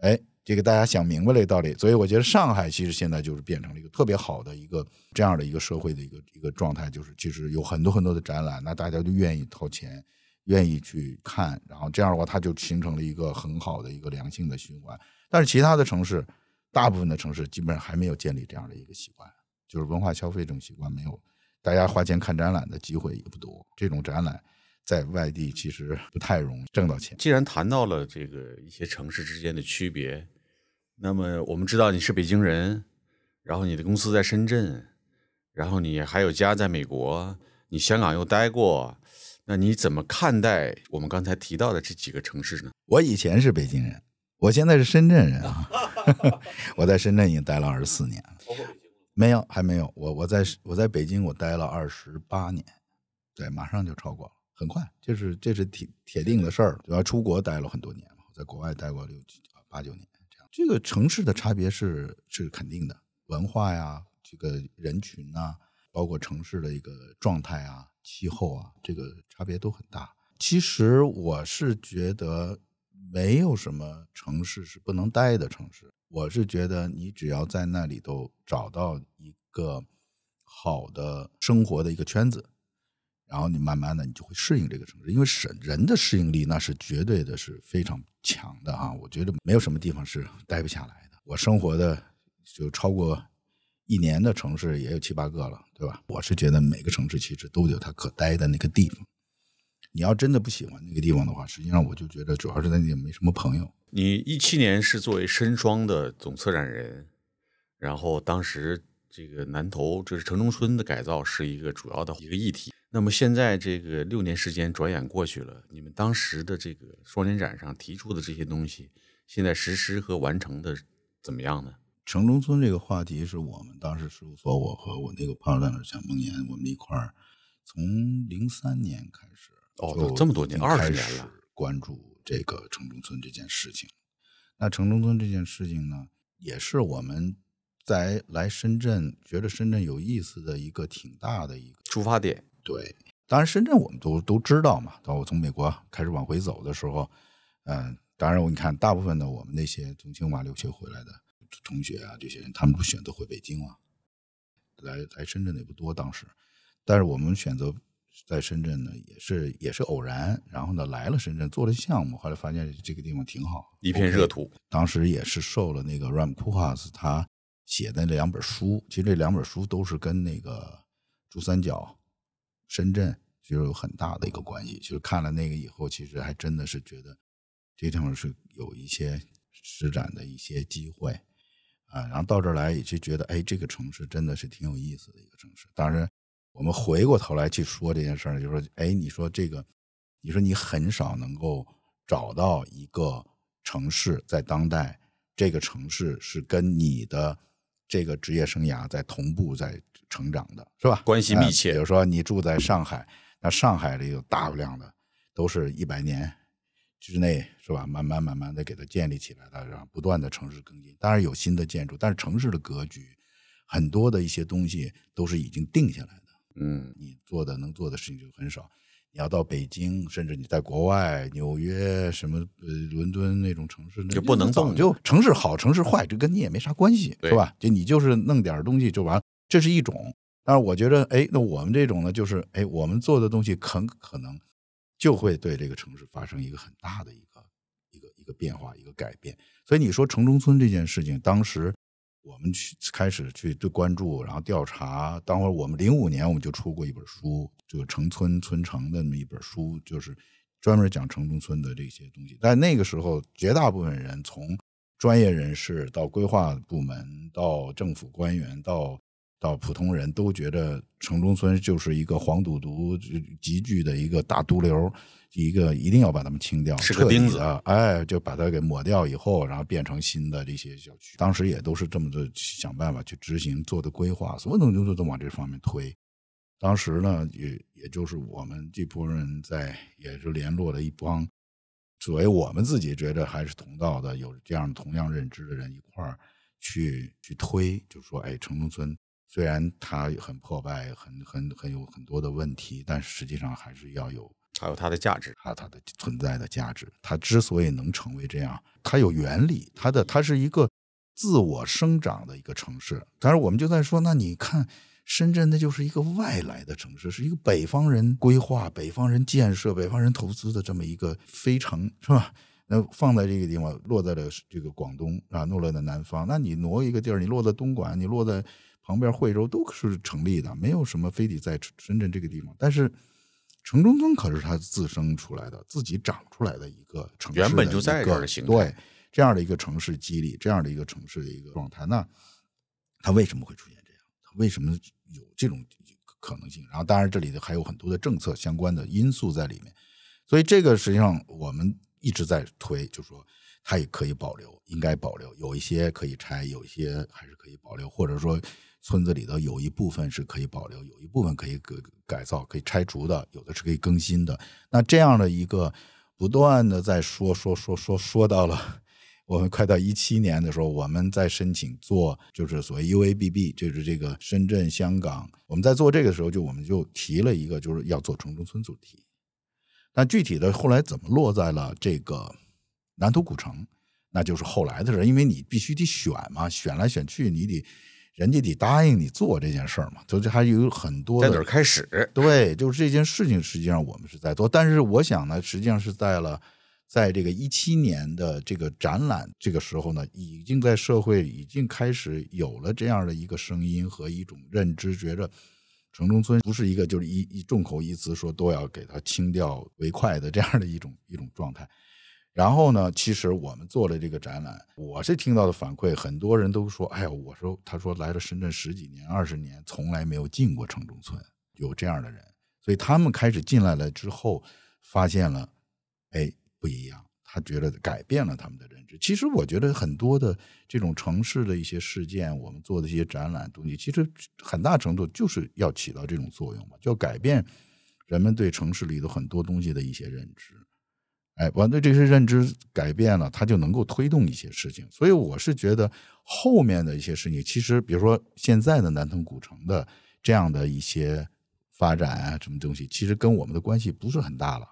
哎，这个大家想明白了道理。所以我觉得上海其实现在就是变成了一个特别好的一个这样的一个社会的一个一个状态，就是其实有很多很多的展览，那大家就愿意掏钱。愿意去看，然后这样的话，它就形成了一个很好的一个良性的循环。但是其他的城市，大部分的城市基本上还没有建立这样的一个习惯，就是文化消费这种习惯没有，大家花钱看展览的机会也不多。这种展览在外地其实不太容易挣到钱。既然谈到了这个一些城市之间的区别，那么我们知道你是北京人，然后你的公司在深圳，然后你还有家在美国，你香港又待过，那你怎么看待我们刚才提到的这几个城市呢？我以前是北京人，我现在是深圳人啊。我在深圳已经待了二十四年了，没有，还没有。我我在我在北京我待了二十八年，对，马上就超过了，很快，这是这是铁铁定的事儿。主要出国待了很多年嘛，在国外待过六七八九年，这样。这个城市的差别是是肯定的，文化呀，这个人群呐、包括城市的一个状态啊、气候啊，这个差别都很大。其实我是觉得没有什么城市是不能待的城市。我是觉得你只要在那里头找到一个好的生活的一个圈子，然后你慢慢的你就会适应这个城市，因为是人的适应力那是绝对的是非常强的啊！我觉得没有什么地方是待不下来的。我生活的就超过一年的城市也有七八个了，对吧？我是觉得每个城市其实都有它可待的那个地方。你要真的不喜欢那个地方的话，实际上我就觉得主要是在那里没什么朋友。你一七年是作为深双的总策展人，然后当时这个南头就是城中村的改造是一个主要的一个议题。那么现在这个六年时间转眼过去了，你们当时的这个双年展上提出的这些东西，现在实施和完成的怎么样呢？城中村这个话题是我们当时事务所，我和我那个 partner 蒋梦岩，我们一块儿从零三年开始，哦就这么多年20已经开年了始关注这个城中村这件事情。那城中村这件事情呢，也是我们在来深圳觉得深圳有意思的一个挺大的一个出发点。对，当然深圳我们都都知道嘛。当我从美国开始往回走的时候，嗯，当然我你看，大部分的我们那些从清华留学回来的同学啊，这些人他们都选择回北京了，来来深圳的也不多当时，但是我们选择在深圳呢，也是也是偶然，然后呢来了深圳做了项目，后来发现这个地方挺好，一片热土。当时也是受了那个 Ram Koolhaas 他写的那两本书，其实这两本书都是跟那个珠三角、深圳其实有很大的一个关系。就是看了那个以后，其实还真的是觉得这地方是有一些施展的一些机会啊。然后到这儿来也就觉得，哎，这个城市真的是挺有意思的一个城市。当然，我们回过头来去说这件事儿，就说，哎，你说这个，你说你很少能够找到一个城市在当代，这个城市是跟你的这个职业生涯在同步在成长的，是吧？关系密切呃比如说你住在上海，那上海里有大量的都是一百年之内，是吧？慢慢慢慢的给它建立起来的，然后不断的城市更新。当然有新的建筑，但是城市的格局，很多的一些东西都是已经定下来的。嗯，你做的能做的事情就很少。你要到北京，甚至你在国外，纽约什么呃伦敦那种城市，那就不能早动就城市好城市坏，这跟你也没啥关系，对是吧？就你就是弄点东西就完了，这是一种。但是我觉得，哎，那我们这种呢，就是哎，我们做的东西很可能就会对这个城市发生一个很大的一个一个一个变化，一个改变。所以你说城中村这件事情，当时我们去开始去对关注，然后调查。当会儿我们零五年我们就出过一本书，就城村村城的那么一本书，就是专门讲城中村的这些东西。但那个时候，绝大部分人从专业人士到规划部门，到政府官员，到到普通人都觉得城中村就是一个黄赌毒集聚的一个大毒瘤，一个一定要把它们清掉，是个钉子哎，就把它给抹掉以后，然后变成新的这些小区。当时也都是这么的想办法去执行做的规划，所有东西都都往这方面推。当时呢，也也就是我们这波人在也是联络了一帮，作为我们自己觉得还是同道的，有这样同样认知的人一块儿去去推，就说哎，城中村虽然它很破败，很很很有很多的问题，但实际上还是要有还有它的价值。它它的存在的价值。它之所以能成为这样，它有原理，它的它是一个自我生长的一个城市。当然，我们就在说，那你看深圳，那就是一个外来的城市，是一个北方人规划、北方人建设、北方人投资的这么一个飞城，是吧？那放在这个地方，落在了这个广东啊，落在了南方。那你挪一个地儿，你落在东莞，你落在旁边惠州，都是成立的，没有什么非得在深圳这个地方。但是城中村可是它自生出来的，自己长出来的一个城原本就在这儿的形态对这样的一个城市机理，这样的一个城市的一个状态，那它为什么会出现这样？它为什么有这种可能性？然后，当然这里头还有很多的政策相关的因素在里面，所以这个实际上我们一直在推，就说它也可以保留，应该保留，有一些可以拆，有一些还是可以保留，或者说村子里头有一部分是可以保留，有一部分可以改改造、可以拆除的，有的是可以更新的。那这样的一个不断的在说说说说说到了。我们快到一七年的时候，我们在申请做就是所谓 UABB，就是这个深圳、香港。我们在做这个时候，就我们就提了一个，就是要做城中村主题。但具体的后来怎么落在了这个南图古城，那就是后来的事，因为你必须得选嘛，选来选去，你得人家得答应你做这件事儿嘛，就这还有很多的在哪儿开始？对，就是这件事情，实际上我们是在做，但是我想呢，实际上是在了，在这个一七年的这个展览这个时候呢，已经在社会已经开始有了这样的一个声音和一种认知，觉着城中村不是一个就是一一众口一词说都要给它清掉为快的这样的一种一种状态。然后呢，其实我们做了这个展览，我是听到的反馈，很多人都说：“哎呀，我说他说来了深圳十几年、二十年，从来没有进过城中村，有这样的人。”所以他们开始进来了之后，发现了，哎，不一样。他觉得改变了他们的认知。其实我觉得很多的这种城市的一些事件，我们做的一些展览东西，其实很大程度就是要起到这种作用嘛，就要改变人们对城市里的很多东西的一些认知。哎，完对这些认知改变了，它就能够推动一些事情。所以我是觉得后面的一些事情，其实比如说现在的南通古城的这样的一些发展啊，什么东西，其实跟我们的关系不是很大了。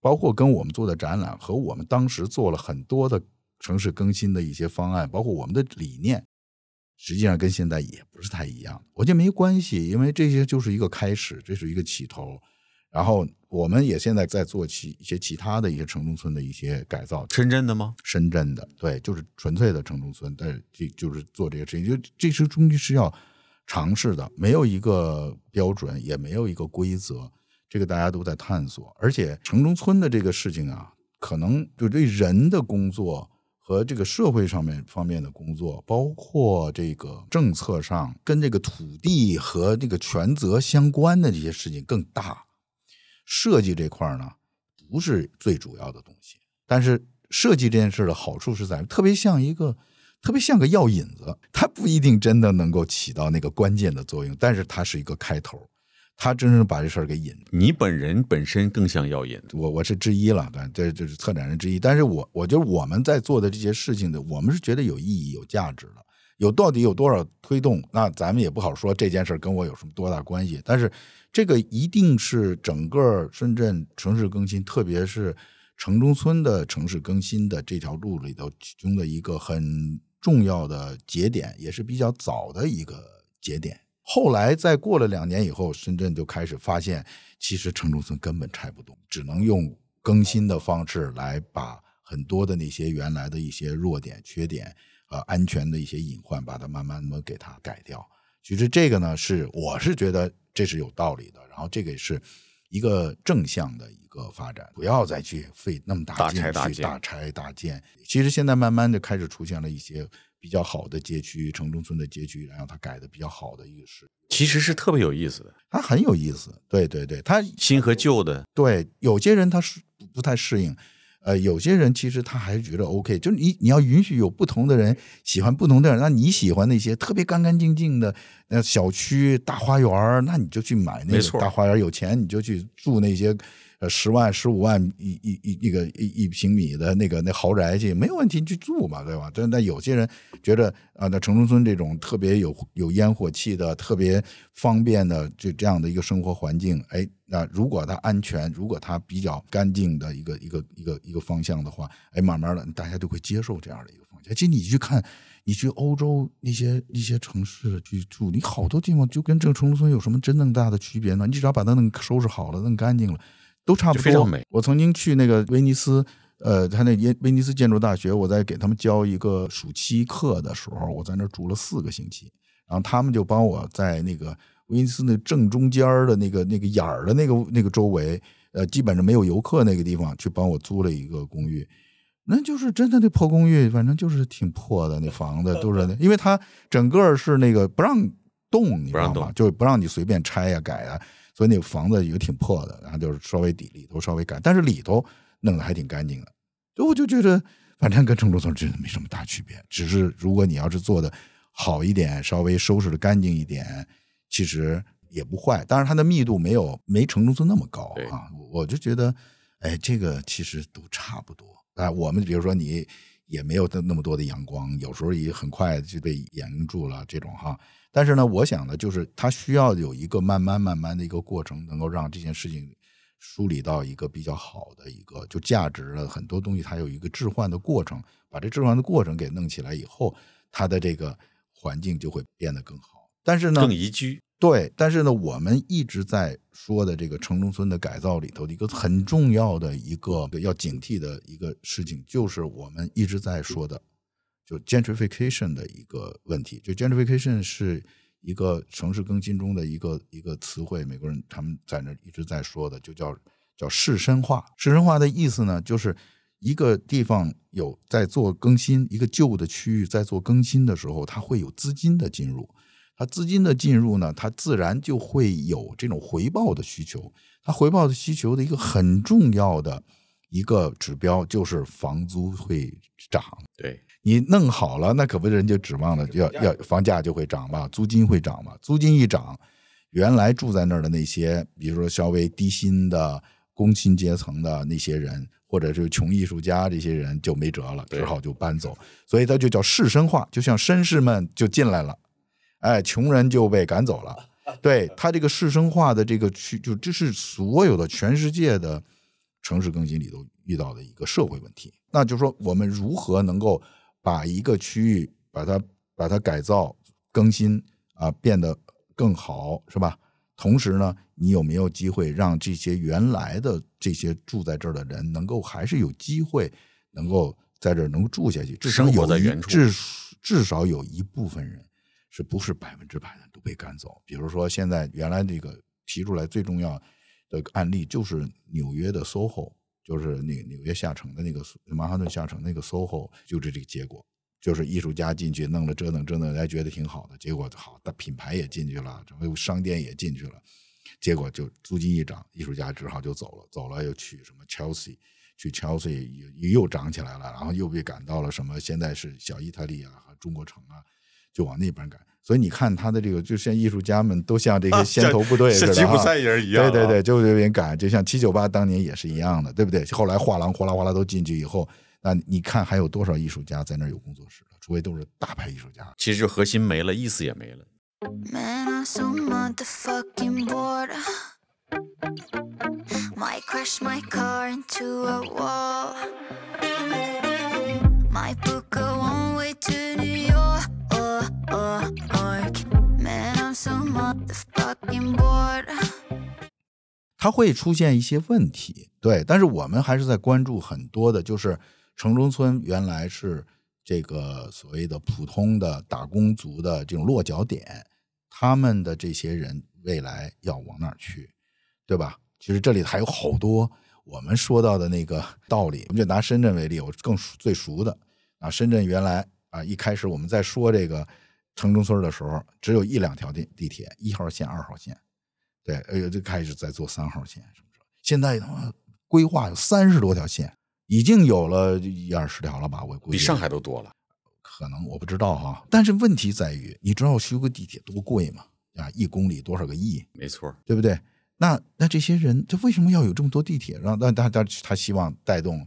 包括跟我们做的展览和我们当时做了很多的城市更新的一些方案，包括我们的理念，实际上跟现在也不是太一样。我觉得没关系，因为这些就是一个开始，这是一个起头。然后我们也现在在做其一些其他的一些城中村的一些改造，深圳的吗？深圳的，对，就是纯粹的城中村，但是这就是做这个事情，就这些东西是要尝试的，没有一个标准，也没有一个规则，这个大家都在探索。而且城中村的这个事情啊，可能就对人的工作和这个社会上面方面的工作，包括这个政策上跟这个土地和这个权责相关的这些事情更大。设计这块呢，不是最主要的东西，但是设计这件事的好处是在特别像一个，特别像个药引子，它不一定真的能够起到那个关键的作用，但是它是一个开头，它真正把这事儿给引。你本人本身更像药引，我我是之一了，对，这就是策展人之一，但是我我觉得我们在做的这些事情的，我们是觉得有意义、有价值的。有到底有多少推动？那咱们也不好说这件事跟我有什么多大关系。但是这个一定是整个深圳城市更新，特别是城中村的城市更新的这条路里头其中的一个很重要的节点，也是比较早的一个节点。后来再过了两年以后，深圳就开始发现，其实城中村根本拆不动，只能用更新的方式来把很多的那些原来的一些弱点、缺点。呃，安全的一些隐患，把它慢慢的给它改掉。其实这个呢，是我是觉得这是有道理的。然后这个也是一个正向的一个发展，不要再去费那么大劲去大拆大建。其实现在慢慢的开始出现了一些比较好的街区，城中村的街区，然后它改的比较好的一个是，其实是特别有意思的。它很有意思，对对对，它新和旧的，对有些人他是不太适应。呃，有些人其实他还是觉得 OK，就是你你要允许有不同的人喜欢不同的人，那你喜欢那些特别干干净净的呃小区大花园，那你就去买那个大花园，有钱你就去住那些。十万、十五万一一一一个一一平米的那个那豪宅去没有问题，去住嘛，对吧？但那有些人觉得啊，那城中村这种特别有有烟火气的、特别方便的，就这样的一个生活环境，哎，那如果它安全，如果它比较干净的一个一个一个一个方向的话，哎，慢慢的大家就会接受这样的一个方向。其实你去看，你去欧洲那些一些城市去住，你好多地方就跟这个城中村有什么真正大的区别呢？你只要把它弄收拾好了，弄干净了。都差不多。非常美。我曾经去那个威尼斯，呃，他那威威尼斯建筑大学，我在给他们教一个暑期课的时候，我在那住了四个星期，然后他们就帮我在那个威尼斯那正中间的那个那个眼儿的那个那个周围，呃，基本上没有游客那个地方，去帮我租了一个公寓。那就是真的那破公寓，反正就是挺破的，那房子都是，因为它整个是那个不让动，你知道吗？就不让你随便拆呀改呀。所以那个房子也挺破的，然后就是稍微底里头稍微干，但是里头弄得还挺干净的。所以我就觉得，反正跟城中村真的没什么大区别。只是如果你要是做的好一点，稍微收拾的干净一点，其实也不坏。当然它的密度没有没城中村那么高啊。我就觉得，哎，这个其实都差不多啊。我们比如说你也没有那那么多的阳光，有时候也很快就被掩住了这种哈。但是呢，我想呢，就是它需要有一个慢慢慢慢的一个过程，能够让这件事情梳理到一个比较好的一个就价值了很多东西，它有一个置换的过程，把这置换的过程给弄起来以后，它的这个环境就会变得更好。但是呢，更宜居。对，但是呢，我们一直在说的这个城中村的改造里头的一个很重要的一个要警惕的一个事情，就是我们一直在说的。就 gentrification 的一个问题，就 gentrification 是一个城市更新中的一个一个词汇，美国人他们在那一直在说的，就叫叫市绅化。市绅化的意思呢，就是一个地方有在做更新，一个旧的区域在做更新的时候，它会有资金的进入，它资金的进入呢，它自然就会有这种回报的需求。它回报的需求的一个很重要的一个指标就是房租会涨。对。你弄好了，那可不人就指望了，要要房价就会涨嘛，租金会涨嘛，租金一涨，原来住在那儿的那些，比如说稍微低薪的工薪阶层的那些人，或者是穷艺术家这些人就没辙了，只好就搬走，所以它就叫士绅化，就像绅士们就进来了，哎，穷人就被赶走了。对它这个市生化的这个区，就这是所有的全世界的城市更新里头遇到的一个社会问题。那就是说，我们如何能够把一个区域把它把它改造、更新啊，变得更好，是吧？同时呢，你有没有机会让这些原来的这些住在这儿的人，能够还是有机会能够在这儿能够住下去？至少有一至至少有一部分人是不是百分之百的都被赶走？比如说，现在原来这个提出来最重要的案例就是纽约的 SOHO，就是那纽约下城的那个曼哈顿下城那个 SOHO，就是这个结果。就是艺术家进去弄了折腾折腾，还觉得挺好的，结果好，但品牌也进去了，然后商店也进去了，结果就租金一涨，艺术家只好就走了，走了又去什么 Chelsea，去 Chelsea 又又涨起来了，然后又被赶到了什么现在是小意大利啊和中国城啊，就往那边赶。所以你看他的这个，就像艺术家们都像这个先头部队似的、啊，像吉普赛人一样啊对对对，就有点赶，就像七九八当年也是一样的，对不对？后来画廊哗啦哗啦都进去以后，那你看还有多少艺术家在那儿有工作室的？除非都是大牌艺术家。其实就核心没了，意思也没了。它会出现一些问题，对，但是我们还是在关注很多的，就是城中村原来是这个所谓的普通的打工族的这种落脚点，他们的这些人未来要往哪儿去，对吧？其实这里还有好多我们说到的那个道理，我们就拿深圳为例，我更熟最熟的啊，深圳原来啊一开始我们在说这个城中村的时候，只有一两条地地铁，一号线、二号线。对，哎呦，就开始在做三号线什么什么。现在他妈规划有三十多条线，已经有了一二十条了吧？我估计比上海都多了。可能我不知道哈。但是问题在于，你知道修个地铁多贵吗？啊，一公里多少个亿，没错，对不对？那那这些人，他为什么要有这么多地铁？让但他他他希望带动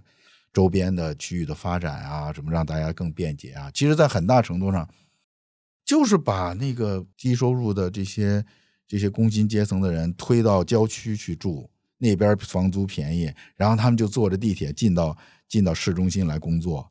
周边的区域的发展啊，什么让大家更便捷啊。其实，在很大程度上，就是把那个低收入的这些这些工薪阶层的人推到郊区去住，那边房租便宜，然后他们就坐着地铁进到进到市中心来工作。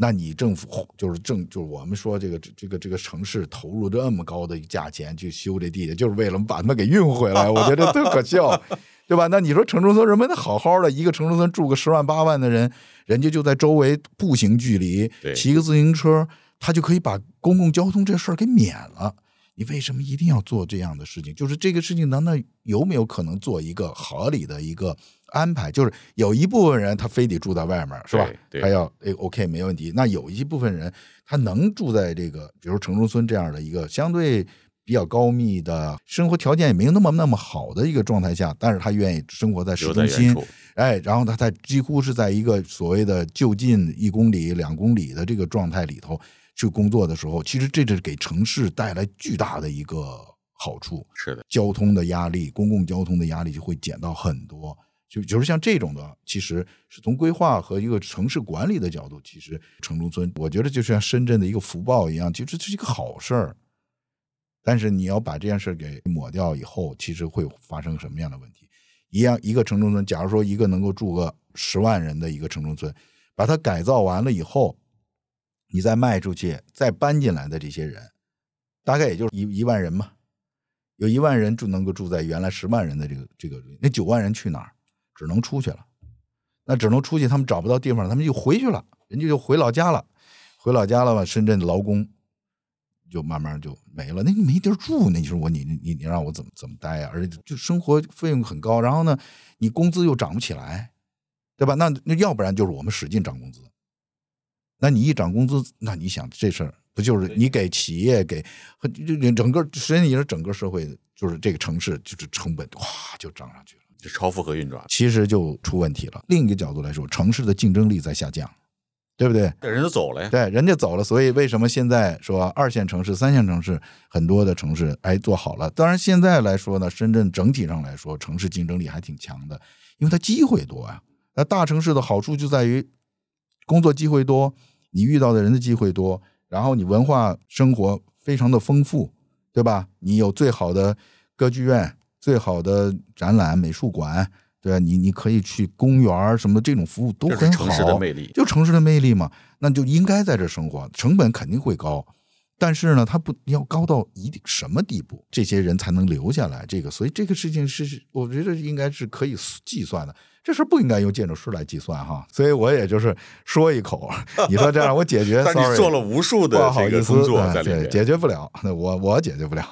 那你政府就是政，就是我们说这个这个这个城市投入这么高的价钱去修这地铁，就是为了把他们给运回来。我觉得特可笑，对吧？那你说城中村人们好好的一个城中村住个十万八万的人，人家就在周围步行距离骑个自行车，他就可以把公共交通这事儿给免了。你为什么一定要做这样的事情？就是这个事情，难道有没有可能做一个合理的一个安排？就是有一部分人他非得住在外面，是吧他要哎 OK 没问题。那有一部分人他能住在这个，比如城中村这样的一个相对比较高密的生活条件也没有那么那么好的一个状态下，但是他愿意生活在市中心哎，然后他在几乎是在一个所谓的就近一公里、两公里的这个状态里头去工作的时候，其实这是给城市带来巨大的一个好处。是的，交通的压力，公共交通的压力就会减到很多。就就是像这种的，其实是从规划和一个城市管理的角度，其实城中村，我觉得就像深圳的一个福报一样，其实这是一个好事儿。但是你要把这件事儿给抹掉以后，其实会发生什么样的问题？一样，一个城中村，假如说一个能够住个十万人的一个城中村，把它改造完了以后，你再卖出去，再搬进来的这些人，大概也就一一万人嘛。有一万人就能够住在原来十万人的这个这个，那九万人去哪儿？只能出去了。那只能出去，他们找不到地方，他们就回去了，人家就回老家了。回老家了吧，深圳的劳工就慢慢就没了。那你没地儿住，那你说我你你你让我怎么怎么待呀、而且就生活费用很高，然后呢，你工资又涨不起来，对吧？那那要不然就是我们使劲涨工资。那你一涨工资，那你想这事儿不就是你给企业给就就整个实际上也是整个社会就是这个城市就是成本哗就涨上去了，就超负荷运转，其实就出问题了。另一个角度来说，城市的竞争力在下降，对不对？人家走了呀。对，人家走了，所以为什么现在说二线城市、三线城市很多的城市哎做好了？当然现在来说呢，深圳整体上来说城市竞争力还挺强的，因为它机会多啊。那大城市的好处就在于工作机会多，你遇到的人的机会多，然后你文化生活非常的丰富，对吧？你有最好的歌剧院、最好的展览、美术馆，对吧？你你可以去公园什么的，这种服务都很好。城市的魅力。就城市的魅力嘛，那就应该在这生活，成本肯定会高，但是呢，它不要高到一定什么地步，这些人才能留下来。这个，所以这个事情，是我觉得应该是可以计算的。这事不应该用建筑师来计算哈，所以我也就是说一口，你说这样我解决，但你做了无数的不好这个意思，工作哎对，在里面。解决不了，我我解决不了。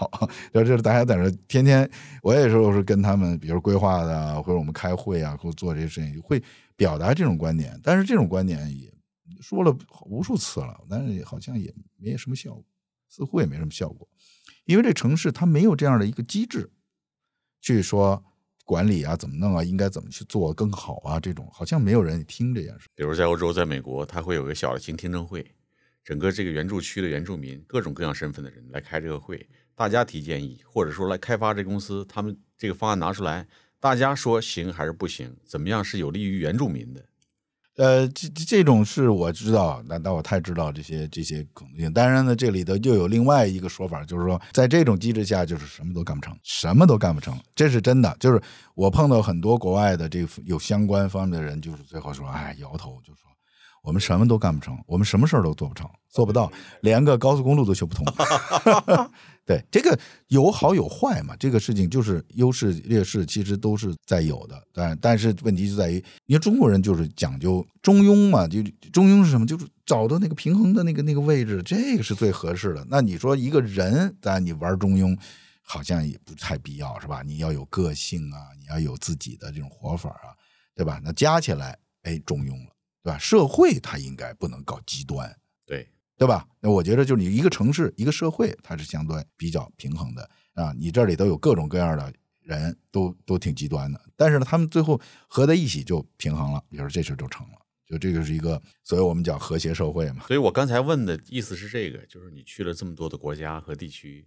就是大家在这天天，我也是是跟他们，比如规划的啊，或者我们开会啊，或者做这些事情，会表达这种观点。但是这种观点也说了无数次了，但是也好像也没什么效果，似乎也没什么效果，因为这城市它没有这样的一个机制，去说管理啊怎么弄啊，应该怎么去做更好啊，这种好像没有人听这件事。比如在欧洲，在美国，他会有个小的型听证会，整个这个原住区的原住民，各种各样身份的人来开这个会，大家提建议，或者说来开发这公司，他们这个方案拿出来，大家说行还是不行，怎么样是有利于原住民的。呃，这这这种是我知道，那那我太知道这些这些可能性。当然呢，这里头又有另外一个说法，就是说，在这种机制下，就是什么都干不成，什么都干不成，这是真的。就是我碰到很多国外的这个有相关方面的人，就是最后说，哎，摇头，就说我们什么都干不成，我们什么事儿都做不成，做不到，连个高速公路都修不通。对，这个有好有坏嘛，这个事情就是优势劣势，其实都是在有的。但但是问题就在于，因为中国人就是讲究中庸嘛，就中庸是什么？就是找到那个平衡的那个那个位置，这个是最合适的。那你说一个人，但你玩中庸，好像也不太必要，是吧？你要有个性啊，你要有自己的这种活法啊，对吧？那加起来，哎，中庸了，对吧？社会它应该不能搞极端，对，对吧？那我觉得就是你一个城市、一个社会，它是相对比较平衡的啊。你这里都有各种各样的人，都都挺极端的，但是呢，他们最后合在一起就平衡了，比如说这事就成了。就这个是一个，所以我们讲和谐社会嘛。所以我刚才问的意思是这个，就是你去了这么多的国家和地区，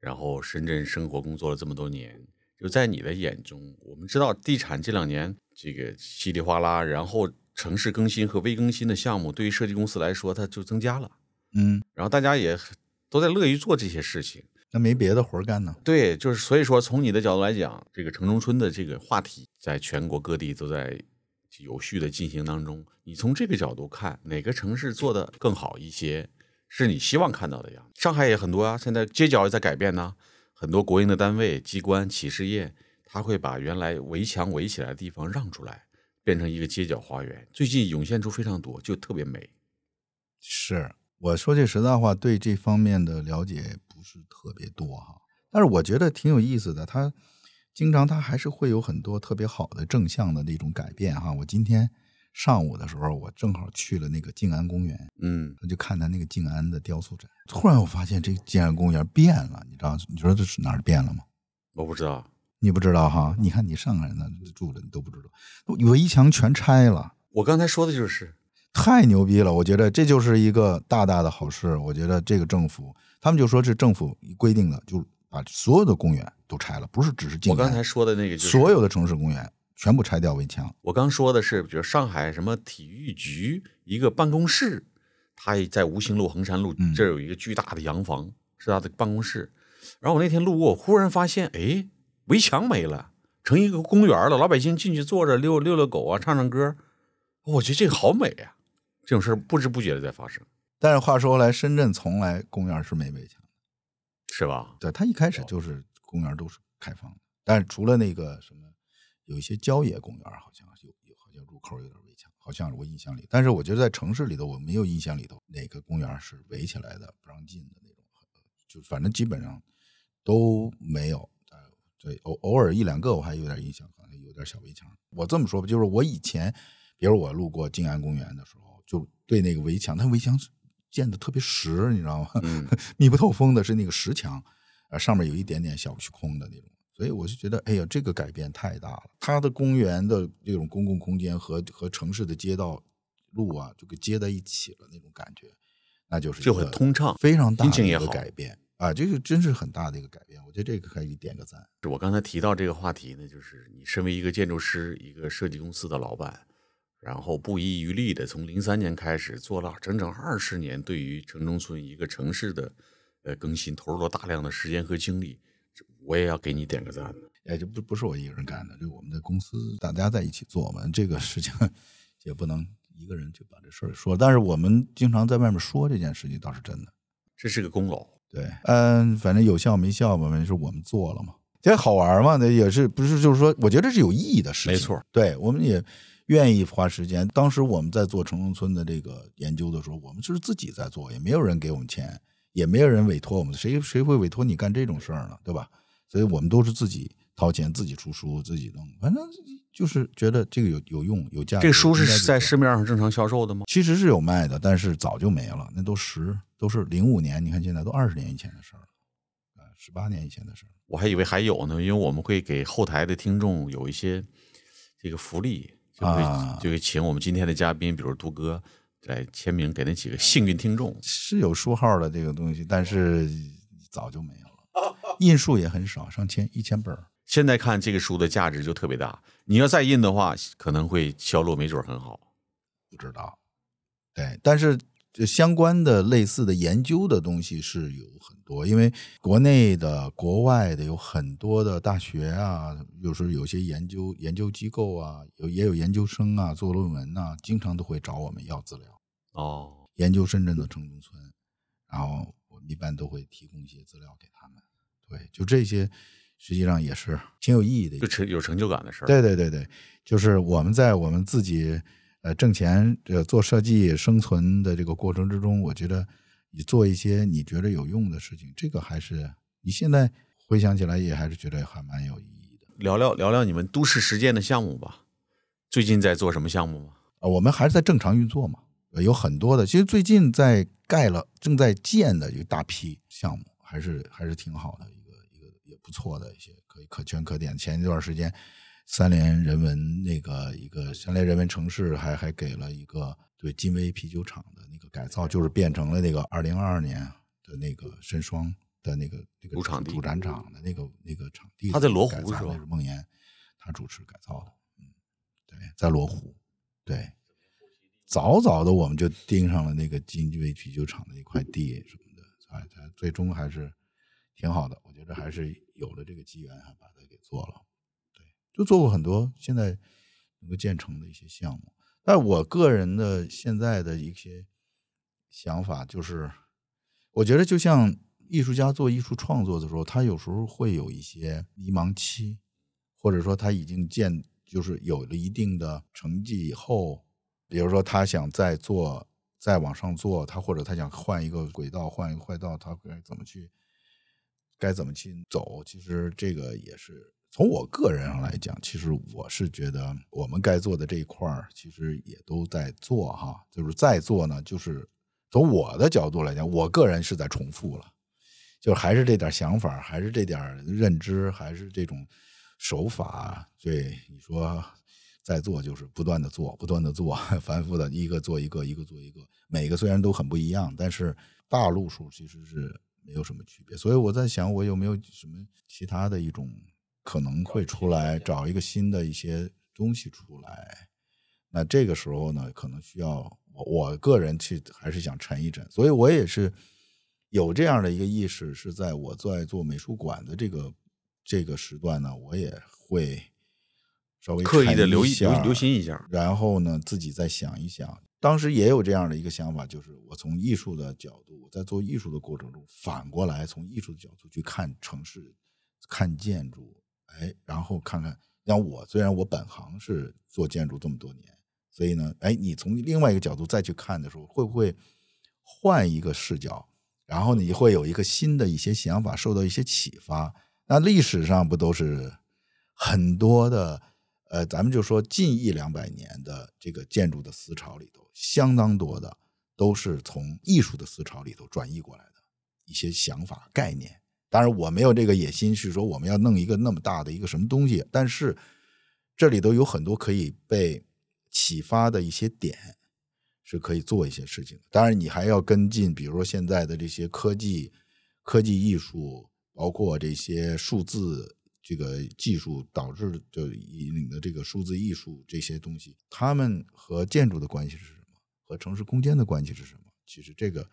然后深圳生活工作了这么多年，就在你的眼中，我们知道地产这两年这个稀里哗啦，然后城市更新和微更新的项目，对于设计公司来说，它就增加了，嗯，然后大家也都在乐于做这些事情。那没别的活儿干呢。对，就是所以说，从你的角度来讲，这个城中村的这个话题，在全国各地都在有序的进行当中。你从这个角度看，哪个城市做的更好一些，是你希望看到的样子？上海也很多啊，现在街角也在改变呢，很多国营的单位、机关、企事业，他会把原来围墙围起来的地方让出来，变成一个街角花园。最近涌现出非常多，就特别美。是，我说句实在话，对这方面的了解不是特别多哈，但是我觉得挺有意思的。它经常它还是会有很多特别好的正向的那种改变哈。我今天上午的时候，我正好去了那个静安公园，嗯，我就看他那个静安的雕塑展。突然我发现这个静安公园变了，你知道？你说这是哪儿变了吗？我不知道，你不知道哈？你看你上海人呢住的，你都不知道，围墙全拆了。我刚才说的就是，太牛逼了！我觉得这就是一个大大的好事。我觉得这个政府，他们就说是政府规定的，就把所有的公园都拆了，不是只是静安，我刚才说的那个就是所有的城市公园全部拆掉围墙。我刚说的是，比如上海什么体育局一个办公室，它也在吴兴路、衡山路嗯这儿有一个巨大的洋房，是他的办公室。然后我那天路过，忽然发现，哎，围墙没了，成一个公园了，老百姓进去坐着遛遛遛狗啊，唱唱歌。我觉得这个好美啊、这种事儿不知不觉的在发生，但是话说回来，深圳从来公园是没围墙的，是吧？对，它一开始就是公园都是开放的，但是除了那个什么，有一些郊野公园好像有有好像入口有点围墙，好像我印象里，但是我觉得在城市里头，我没有印象里头哪个公园是围起来的不让进的那种，就反正基本上都没有。呃对，偶偶尔一两个我还有点印象，可能有点小围墙。我这么说吧，就是我以前，比如我路过静安公园的时候，就对那个围墙，它围墙建的特别实，你知道吗？嗯 密不透风的是那个石墙，啊，上面有一点点小虚空的那种。所以我就觉得，哎呀，这个改变太大了。它的公园的这种公共空间和和城市的街道路啊，就给接在一起了那种感觉，那就是就很通畅非常大的一个改变啊，这个真是很大的一个改变。我觉得这个可以点个赞。我刚才提到这个话题呢，就是你身为一个建筑师、一个设计公司的老板，然后不遗余力的从零三年开始做了整整二十年，对于城中村一个城市的呃更新投入了大量的时间和精力，我也要给你点个赞。哎，这不不是我一个人干的，这我们的公司大家在一起做嘛，这个事情也不能一个人就把这事儿说。但是我们经常在外面说这件事情，倒是真的。这是个功劳。对，嗯，反正有效没效吧，反正是我们做了嘛，这好玩嘛，那也是不是就是说，我觉得这是有意义的事情。没错，对，我们也愿意花时间。当时我们在做城中村的这个研究的时候，我们就是自己在做，也没有人给我们钱，也没有人委托我们，谁谁会委托你干这种事儿呢？对吧？所以我们都是自己掏钱，自己出书，自己弄，反正就是觉得这个有有用有价值。这书是在市面上正常销售的吗？其实是有卖的，但是早就没了，那都十都是零五年，你看现在都二十年以前的事儿了，啊，十八年以前的事儿。我还以为还有呢，因为我们会给后台的听众有一些这个福利，就会、啊就会请我们今天的嘉宾，比如杜哥来签名给那几个幸运听众。是有书号的这个东西，但是早就没有了，印数也很少，上千一千本儿。现在看这个书的价值就特别大，你要再印的话，可能会销路没准儿很好。不知道，对，但是这相关的类似的研究的东西是有很多，因为国内的、国外的有很多的大学啊，有时候有些研究研究机构啊，有也有研究生啊做论文呐、经常都会找我们要资料。哦，研究深圳的城中村，然后我们一般都会提供一些资料给他们。对，就这些，实际上也是挺有意义的。就成有成就感的事儿。对对对对，就是我们在我们自己呃挣钱呃做设计生存的这个过程之中，我觉得你做一些你觉得有用的事情，这个还是你现在回想起来也还是觉得还蛮有意义的。聊聊聊聊你们都市实践的项目吧。最近在做什么项目吗？啊，我们还是在正常运作嘛，呃有很多的。其实最近在盖了，正在建的有一大批项目，还是还是挺好的也不错的一些可以可圈可点。前一段时间，三联人文那个一个三联人文城市还还给了一个对金威啤酒厂的那个改造，就是变成了那个二零二二年的那个申双的那个那个主场地主展场的那个那个场地他在罗湖是吧那是孟岩他主持改造的，嗯，对，在罗湖，对。早早的我们就盯上了那个金威啤酒厂的一块地什么的，哎，它最终还是挺好的。我觉得还是有了这个机缘，还把它给做了。对，就做过很多现在能够建成的一些项目。但我个人的现在的一些想法就是，我觉得就像艺术家做艺术创作的时候，他有时候会有一些迷茫期，或者说他已经建就是有了一定的成绩以后，比如说他想再做再往上做，他或者他想换一个轨道，换一个坏道，他该怎么去该怎么去走？其实这个也是从我个人上来讲，其实我是觉得我们该做的这一块儿，其实也都在做哈。就是在做呢，就是从我的角度来讲，我个人是在重复了，就还是这点想法，还是这点认知，还是这种手法。对你说。在做就是不断的做，不断的做，反复的一个做一个，一个做一个。每个虽然都很不一样，但是大路数其实是没有什么区别。所以我在想，我有没有什么其他的一种可能会出来，找一个新的一些东西出来。那这个时候呢，可能需要我我个人去还是想沉一沉。所以我也是有这样的一个意识，是在我在做美术馆的这个这个时段呢，我也会。稍微刻意的沉留意下留留心一下。然后呢，自己再想一想。当时也有这样的一个想法，就是我从艺术的角度，我在做艺术的过程中，反过来从艺术的角度去看城市、看建筑，哎，然后看看，像我虽然我本行是做建筑这么多年，所以呢，哎，你从另外一个角度再去看的时候，会不会换一个视角？然后你会有一个新的一些想法，受到一些启发。那历史上不都是很多的？呃，咱们就说近一两百年的这个建筑的思潮里头，相当多的都是从艺术的思潮里头转移过来的一些想法概念。当然，我没有这个野心，是说我们要弄一个那么大的一个什么东西，但是这里头有很多可以被启发的一些点，是可以做一些事情的。当然，你还要跟进，比如说现在的这些科技、科技艺术，包括这些数字。这个技术导致就引领的这个数字艺术这些东西，它们和建筑的关系是什么？和城市空间的关系是什么？其实这个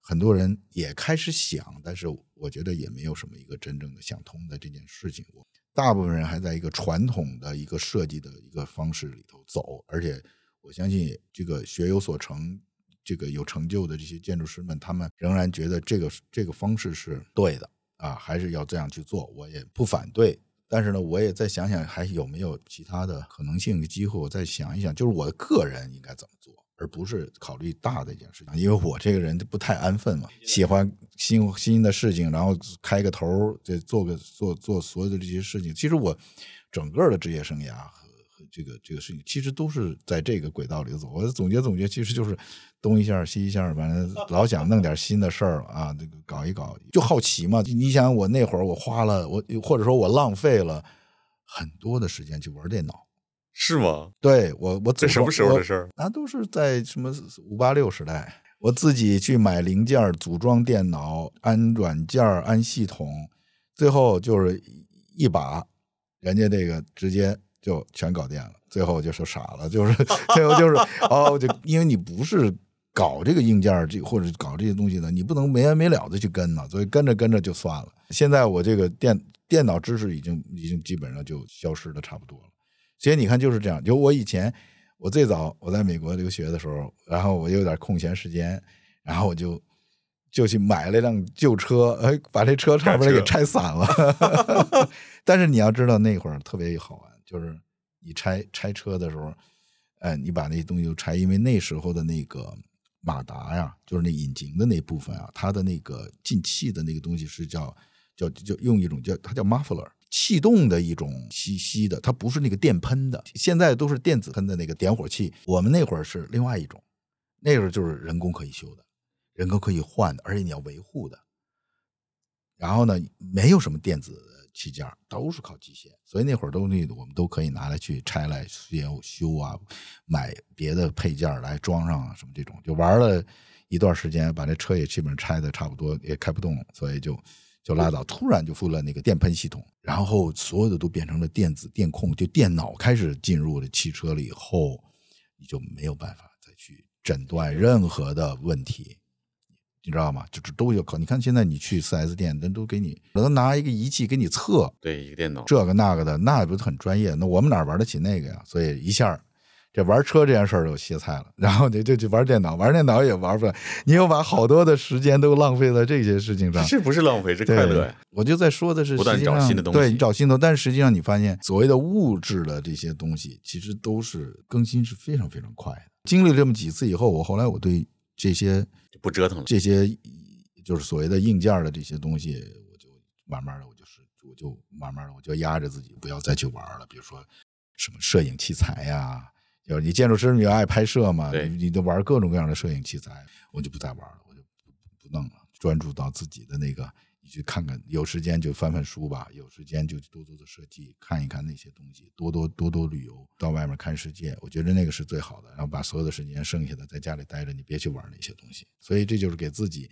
很多人也开始想，但是我觉得也没有什么一个真正的想通的这件事情。我大部分人还在一个传统的一个设计的一个方式里头走，而且我相信这个学有所成。这个有成就的这些建筑师们，他们仍然觉得这个这个方式是对的啊，还是要这样去做。我也不反对，但是呢，我也再想想还有没有其他的可能性、机会，我再想一想，就是我个人应该怎么做，而不是考虑大的一件事情。因为我这个人不太安分嘛，喜欢新新的事情，然后开个头，再做个做做所有的这些事情。其实我整个的职业生涯。这个这个事情其实都是在这个轨道里走。我总结总结，其实就是东一下西一下，反正 老想弄点新的事儿啊，这个搞一搞，就好奇嘛。你想我那会儿，我花了我或者说我浪费了很多的时间去玩电脑，是吗？对我我这什么时候的事儿？那都是在什么五八六时代，我自己去买零件、组装电脑、安软件、安系统，最后就是一把人家这个直接。就全搞定了，最后就说傻了，就是最后就是哦，就因为你不是搞这个硬件这或者搞这些东西的，你不能没完没了的去跟嘛，所以跟着跟着就算了。现在我这个电电脑知识已经已经基本上就消失的差不多了。所以你看就是这样，就我以前我最早我在美国留学的时候，然后我有点空闲时间，然后我就就去买了一辆旧车，哎，把这车差不多给拆散了。但是你要知道那会儿特别好玩。就是你拆拆车的时候，哎，你把那些东西都拆，因为那时候的那个马达呀，就是那引擎的那部分啊，它的那个进气的那个东西是叫叫叫用一种叫它叫 muffler 气动的一种吸吸的，它不是那个电喷的。现在都是电子喷的那个点火器，我们那会儿是另外一种，那时候就是人工可以修的，人工可以换的，而且你要维护的。然后呢，没有什么电子。器件都是靠机械，所以那会儿东西我们都可以拿来去拆来修修啊，买别的配件来装上啊，什么这种就玩了一段时间，把这车也基本拆的差不多，也开不动了，所以就就拉倒。突然就附了那个电喷系统，然后所有的都变成了电子电控，就电脑开始进入了汽车了以后，你就没有办法再去诊断任何的问题。你知道吗？就是都有考。你看现在你去四 S 店，人都给你，能拿一个仪器给你测，对，一个电脑，这个那个的，那不是很专业？那我们哪玩得起那个呀？所以一下，这玩车这件事儿就歇菜了。然后就就就玩电脑，玩电脑也玩不了。你又把好多的时间都浪费在这些事情上，这不是浪费，是快乐呀！我就在说的是，不断找新的东西，对你找新的。但是实际上你发现，所谓的物质的这些东西，其实都是更新是非常非常快的。经历了这么几次以后，我后来我对这些就不折腾了，这些。就是所谓的硬件的这些东西，我就慢慢的，我就是我就慢慢的，我就压着自己不要再去玩了。比如说什么摄影器材呀，就是你建筑师你爱拍摄嘛，你你都玩各种各样的摄影器材，我就不再玩了，我就不不弄了，专注到自己的那个。你去看看，有时间就翻翻书吧，有时间就多做做设计，看一看那些东西，多多多多旅游，到外面看世界，我觉得那个是最好的。然后把所有的时间剩下的在家里待着，你别去玩那些东西。所以这就是给自己。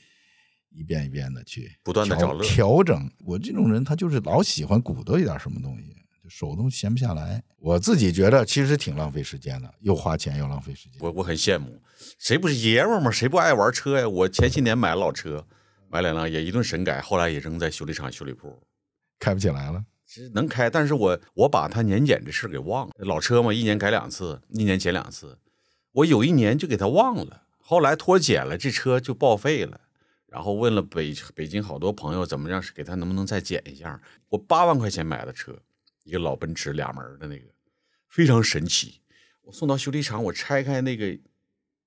一遍一遍的去不断的找乐调整。我这种人，他就是老喜欢鼓捣一点什么东西，手都闲不下来。我自己觉得其实挺浪费时间的，又花钱又浪费时间。我我很羡慕，谁不是爷们儿吗？谁不爱玩车呀？我前些年买了老车，买两辆也一顿神改，后来也扔在修理厂修理铺，开不起来了。其实能开，但是我我把它年检这事给忘了。老车嘛，一年改两次，一年检两次，我有一年就给它忘了，后来脱检了，这车就报废了。然后问了北北京好多朋友，怎么样是给他能不能再检一下？我八万块钱买的车，一个老奔驰俩门的那个，非常神奇。我送到修理厂，我拆开那个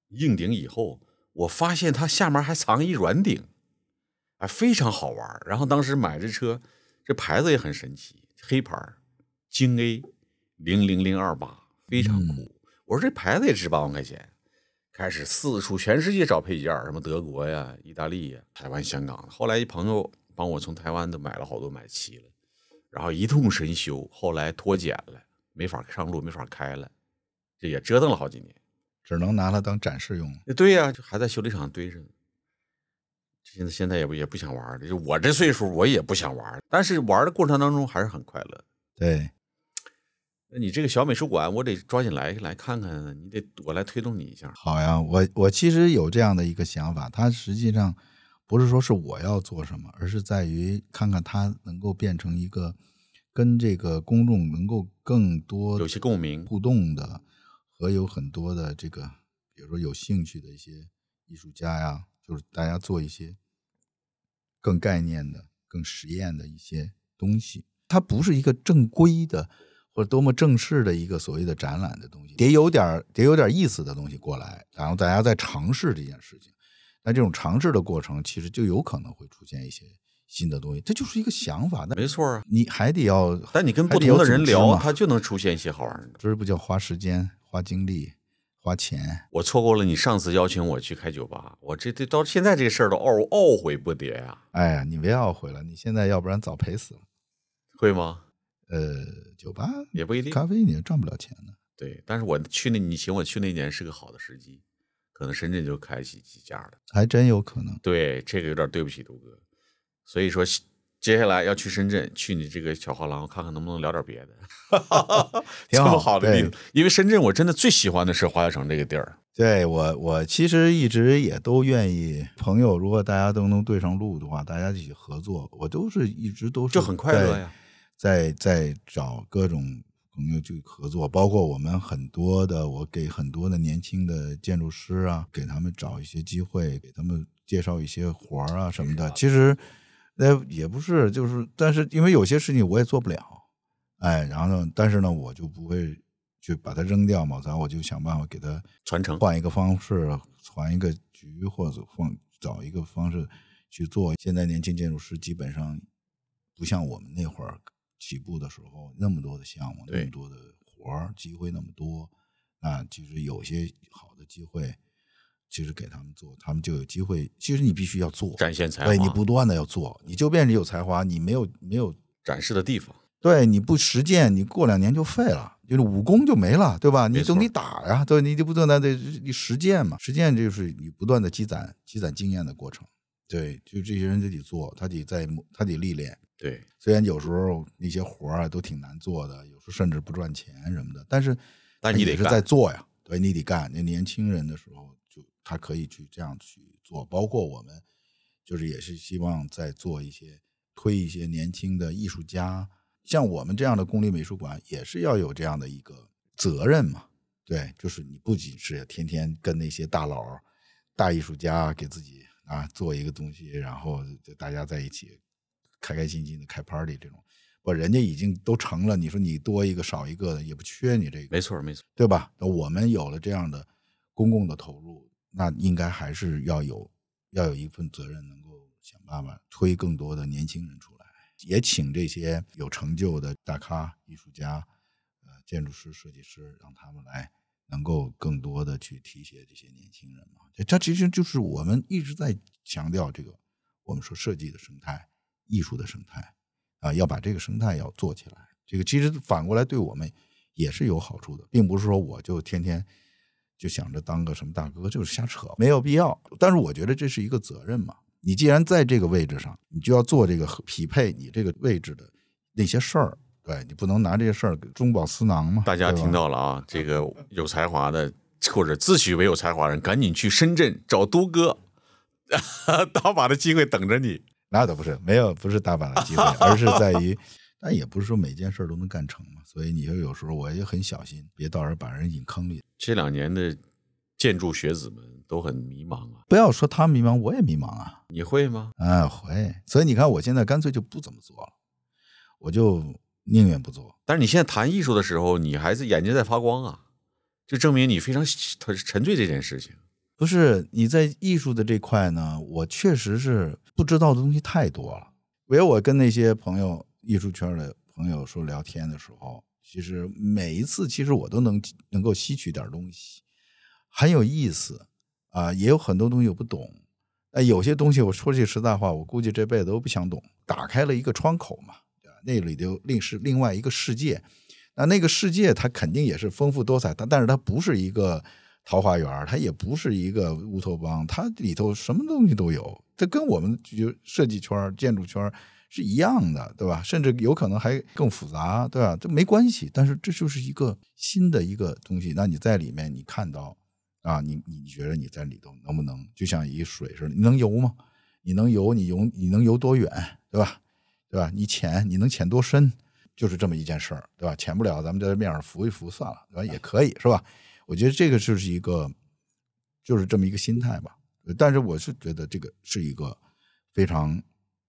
硬顶以后，我发现它下面还藏一软顶，啊，非常好玩。然后当时买这车，这牌子也很神奇，黑牌，京 A 零零零二八，非常酷。我说这牌子也值八万块钱。开始四处全世界找配件什么德国呀、意大利呀、台湾、香港。后来一朋友帮我从台湾都买了好多，买齐了，然后一通神修。后来脱检了，没法上路，没法开了，这也折腾了好几年，只能拿它当展示用。对呀，就还在修理厂堆着呢。现在现在也不也不想玩了，就我这岁数我也不想玩，但是玩的过程当中还是很快乐。对，那你这个小美术馆，我得抓紧来来看看，你得我来推动你一下。好呀，我我其实有这样的一个想法，它实际上不是说是我要做什么，而是在于看看它能够变成一个跟这个公众能够更多有些共鸣互动的，和有很多的这个，比如说有兴趣的一些艺术家呀，就是大家做一些更概念的、更实验的一些东西。它不是一个正规的或者多么正式的一个所谓的展览的东西，得有点儿得有点意思的东西过来，然后大家在尝试这件事情。那这种尝试的过程，其实就有可能会出现一些新的东西，这就是一个想法。那没错啊，你还得要，但你跟不同的人聊，它就能出现一些好玩的。这不叫花时间、花精力、花钱。我错过了你上次邀请我去开酒吧，我这这到现在这个事儿都懊懊悔不迭呀、哎呀，你别懊悔了，你现在要不然早赔死了。会吗？呃，酒吧也不一定。咖啡你也赚不了钱的。对，但是我去那，你请我去那年是个好的时机，可能深圳就开起几家了。还真有可能。对，这个有点对不起杜哥，所以说接下来要去深圳，去你这个小画廊看看能不能聊点别的。这 挺好么好的因为深圳我真的最喜欢的是华侨城这个地儿。对我，我其实一直也都愿意，朋友如果大家都能对上路的话，大家一起合作，我都是一直都是这很快乐呀。在在找各种朋友去合作，包括我们很多的，我给很多的年轻的建筑师啊，给他们找一些机会，给他们介绍一些活儿啊什么的。其实，呃，也不是，就是，但是因为有些事情我也做不了，哎，然后呢，但是呢，我就不会去把它扔掉嘛，然后我就想办法给它传承换一个方式，传一个局，或者换找一个方式去做。现在年轻建筑师基本上不像我们那会儿起步的时候那么多的项目，那么多的活儿，机会那么多啊，其实有些好的机会，其实给他们做，他们就有机会。其实你必须要做，展现才华，对你不断的要做，你就便是有才华，你没有没有展示的地方。对，你不实践，你过两年就废了，就是武功就没了，对吧？你总得打呀，对，你就不断的得你实践嘛，实践就是你不断的积攒积攒经验的过程。对，就这些人就得做，他得在他得历练。对，虽然有时候那些活儿啊都挺难做的，有时候甚至不赚钱什么的，但是但你得是在做呀。对，你得干。那年轻人的时候，就他可以去这样去做，包括我们，就是也是希望在做一些推一些年轻的艺术家，像我们这样的公立美术馆，也是要有这样的一个责任嘛。对，就是你不仅是天天跟那些大佬、大艺术家给自己啊做一个东西，然后就大家在一起开开心心的开 party 这种，不，人家已经都成了，你说你多一个少一个的也不缺你这个，没错没错。对吧？那我们有了这样的公共的投入，那应该还是要有要有一份责任，能够想办法推更多的年轻人出来，也请这些有成就的大咖、艺术家、呃建筑师、设计师，让他们来能够更多的去提携这些年轻人嘛。这其实就是我们一直在强调这个，我们说设计的生态、艺术的生态啊，要把这个生态要做起来。这个其实反过来对我们也是有好处的，并不是说我就天天就想着当个什么大哥，就是瞎扯，没有必要。但是我觉得这是一个责任嘛，你既然在这个位置上，你就要做这个匹配你这个位置的那些事儿，对你不能拿这些事儿给中饱私囊嘛。大家听到了啊，这个有才华的或者自诩为有才华人，赶紧去深圳找都哥，大把的机会等着你。那倒不是，没有不是大把的机会，而是在于，但也不是说每件事儿都能干成嘛。所以你就有时候我也很小心，别到时候把人引坑里。这两年的建筑学子们都很迷茫啊，不要说他迷茫，我也迷茫啊。你会吗？啊，会。所以你看，我现在干脆就不怎么做了，我就宁愿不做。但是你现在谈艺术的时候，你还是眼睛在发光啊，就证明你非常沉沉醉这件事情。不是你在艺术的这块呢，我确实是不知道的东西太多了。唯有我跟那些朋友、艺术圈的朋友说聊天的时候，其实每一次其实我都能能够吸取点东西，很有意思啊，也有很多东西我不懂。那有些东西我说句实在话，我估计这辈子都不想懂。打开了一个窗口嘛，那里头另是另外一个世界。那那个世界它肯定也是丰富多彩，但但是它不是一个。桃花源，它也不是一个乌托邦，它里头什么东西都有，这跟我们就设计圈、建筑圈是一样的，对吧？甚至有可能还更复杂，对吧？这没关系，但是这就是一个新的一个东西。那你在里面，你看到啊，你你觉得你在里头能不能就像一水似的，你能游吗？你能游，你游你能游多远，对吧？对吧？你潜，你能潜多深？就是这么一件事儿，对吧？潜不了，咱们在这面上浮一浮算了，对吧？也可以，是吧？我觉得这个就是一个，就是这么一个心态吧。但是我是觉得这个是一个非常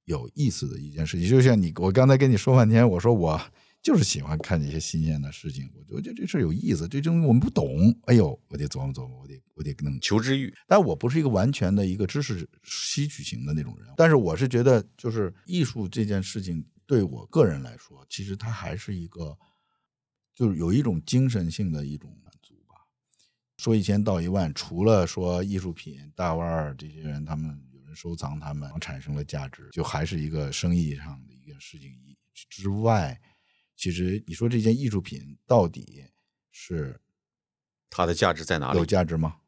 有意思的一件事情。就像你，我刚才跟你说半天，我说我就是喜欢看这些新鲜的事情，我我觉得这事儿有意思。这东西我们不懂，哎呦，我得琢磨琢磨，我得我得弄求知欲。但我不是一个完全的一个知识吸取型的那种人，但是我是觉得，就是艺术这件事情对我个人来说，其实它还是一个，就是有一种精神性的一种满足吧。说一千道一万，除了说艺术品大腕儿这些人，他们有人收藏，他们产生了价值，就还是一个生意上的一个事情以之外，其实你说这件艺术品到底是它的价值在哪里有？价值吗？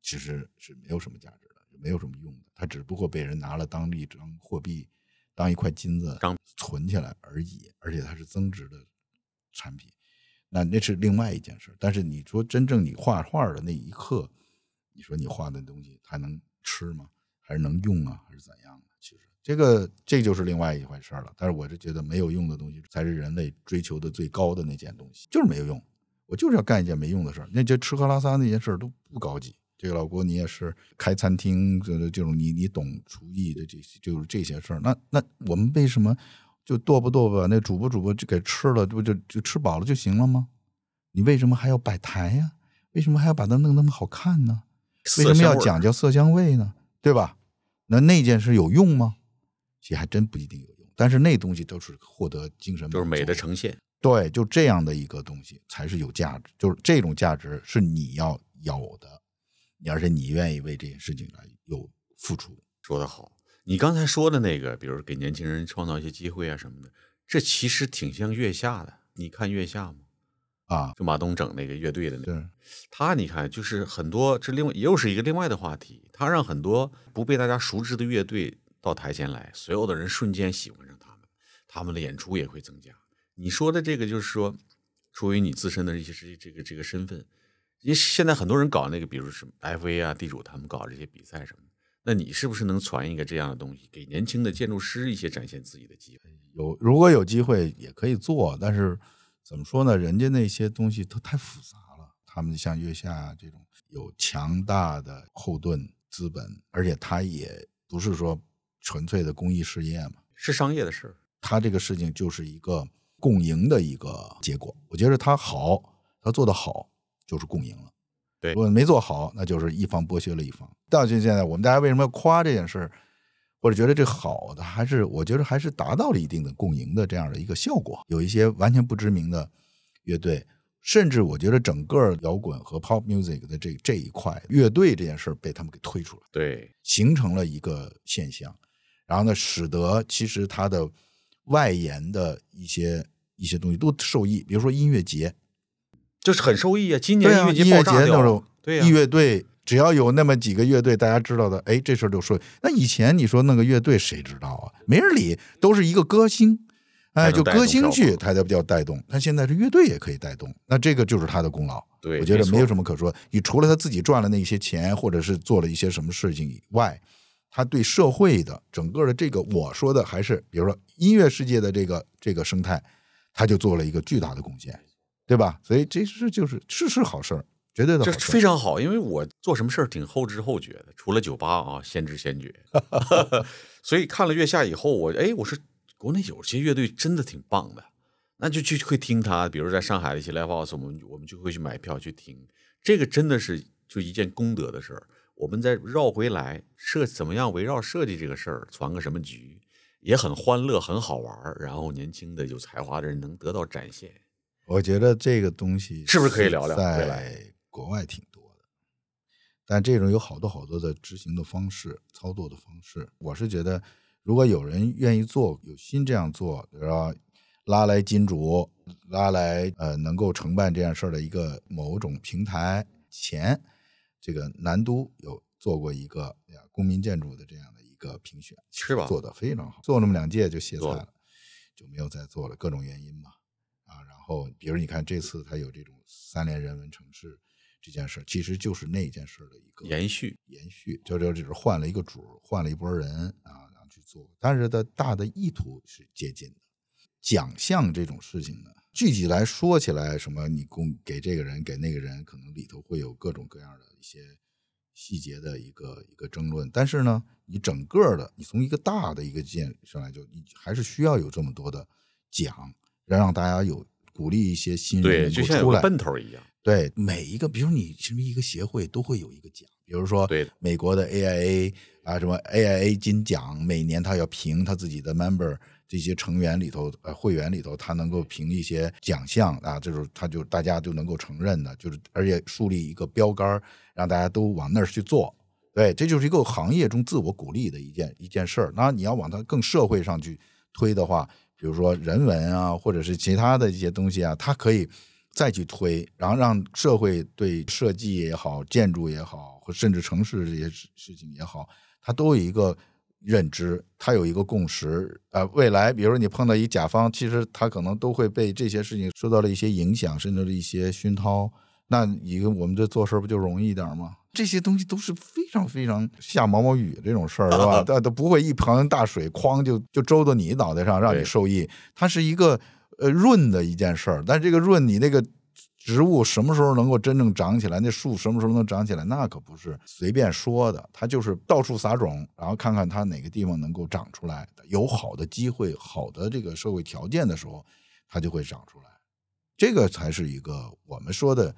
其实是没有什么价值的，没有什么用的，它只不过被人拿了当一张货币，当一块金子当存起来而已，而且它是增值的产品，那那是另外一件事。但是你说真正你画画的那一刻，你说你画的东西它能吃吗？还是能用啊？还是怎样的？其实这个这就是另外一回事了。但是我是觉得没有用的东西才是人类追求的最高的那件东西，就是没有用。我就是要干一件没用的事儿，那就吃喝拉撒那件事儿都不高级。这个老郭，你也是开餐厅，这这种你你懂厨艺的这些，就是这些事儿。那那我们为什么就剁吧剁吧，那煮吧煮吧就给吃了，不就就吃饱了就行了吗？你为什么还要摆台呀、为什么还要把它弄那么好看呢？为什么要讲究色香味呢？对吧？那那件事有用吗？其实还真不一定有用。但是那东西都是获得精神就是美的呈现。对，就这样的一个东西才是有价值，就是这种价值是你要有的，你而且你愿意为这件事情来有付出。说得好，你刚才说的那个，比如给年轻人创造一些机会啊什么的，这其实挺像月下的。你看月下吗？啊，就马东整那个乐队的那个，他你看就是很多这另外又是一个另外的话题，他让很多不被大家熟知的乐队到台前来，所有的人瞬间喜欢上他们，他们的演出也会增加。你说的这个就是说，出于你自身的一些这这个这个身份，因为现在很多人搞那个，比如什么 FA 啊、地主他们搞这些比赛什么的，那你是不是能传一个这样的东西，给年轻的建筑师一些展现自己的机会？有如果有机会也可以做，但是怎么说呢？人家那些东西都太复杂了。他们像月下这种有强大的后盾资本，而且它也不是说纯粹的公益事业嘛，是商业的事儿，它这个事情就是一个共赢的一个结果。我觉得他好，他做得好就是共赢了。对如果没做好，那就是一方剥削了一方。到现在，我们大家为什么要夸这件事儿，或者觉得这好的，还是我觉得还是达到了一定的共赢的这样的一个效果。有一些完全不知名的乐队，甚至我觉得整个摇滚和 pop music 的这这一块，乐队这件事儿被他们给推出来。对，形成了一个现象，然后呢，使得其实它的外延的一些一些东西都受益，比如说音乐节，就是很受益啊。今年音乐节音乐爆炸掉节那种对呀、音乐队，只要有那么几个乐队，大家知道的，哎，这事儿就顺。那以前你说弄个乐队，谁知道啊？没人理，都是一个歌星。哎，就歌星去，他才比较带动。他现在是乐队也可以带动，那这个就是他的功劳。对我觉得没有什么可说。你除了他自己赚了那些钱，或者是做了一些什么事情以外，他对社会的整个的这个，我说的还是比如说音乐世界的这个这个生态，他就做了一个巨大的贡献，对吧？所以这是就是是是好事儿，绝对的这。非常好，因为我做什么事儿挺后知后觉的，除了酒吧啊，先知先觉。所以看了月下以后，我哎，我说国内有些乐队真的挺棒的，那就去会听他。比如在上海的一些 live house，我们我们就会去买票去听。这个真的是就一件功德的事儿。我们再绕回来设怎么样围绕设计这个事儿传个什么局，也很欢乐，很好玩儿。然后年轻的有才华的人能得到展现。我觉得这个东西是不是可以聊聊未来国外挺多的，但这种有好多好多的执行的方式、操作的方式。我是觉得，如果有人愿意做，有心这样做，然后拉来金主，拉来呃能够承办这样事儿的一个某种平台钱，这个南都有做过一个呀公民建筑的这样的一个评选，是吧做的非常好，做那么两届就歇菜了了，就没有再做了，各种原因嘛。啊，然后比如你看这次它有这种三联人文城市这件事，其实就是那件事的一个延续延续，就就只是换了一个主，换了一波人啊，然后去做，但是的大的意图是接近的。奖项这种事情呢，具体来说起来，什么你供给这个人，给那个人，可能里头会有各种各样的一些细节的一个一个争论。但是呢，你整个的，你从一个大的一个件上来就，你还是需要有这么多的奖，让大家有鼓励一些新人对，就像。奔头一样。对每一个，比如你什么一个协会都会有一个奖，比如说对美国的 AIA 啊，什么 AIA 金奖，每年他要评他自己的 member 这些成员里头，呃，会员里头，他能够评一些奖项啊，这种他就大家就能够承认的，就是而且树立一个标杆儿，让大家都往那儿去做。对，这就是一个行业中自我鼓励的一件一件事儿。那你要往它更社会上去推的话，比如说人文啊，或者是其他的一些东西啊，它可以再去推，然后让社会对设计也好、建筑也好，或甚至城市这些事事情也好，它都有一个认知，它有一个共识。呃，未来比如说你碰到一甲方，其实他可能都会被这些事情受到了一些影响，甚至是一些熏陶。那一个我们这做事不就容易一点吗？这些东西都是非常非常下毛毛雨这种事儿，是吧？它都不会一盆大水哐就就周到你脑袋上让你受益，它是一个呃润的一件事儿。但这个润，你那个植物什么时候能够真正长起来？那树什么时候能长起来？那可不是随便说的，它就是到处撒种，然后看看它哪个地方能够长出来，有好的机会、好的这个社会条件的时候，它就会长出来。这个才是一个我们说的，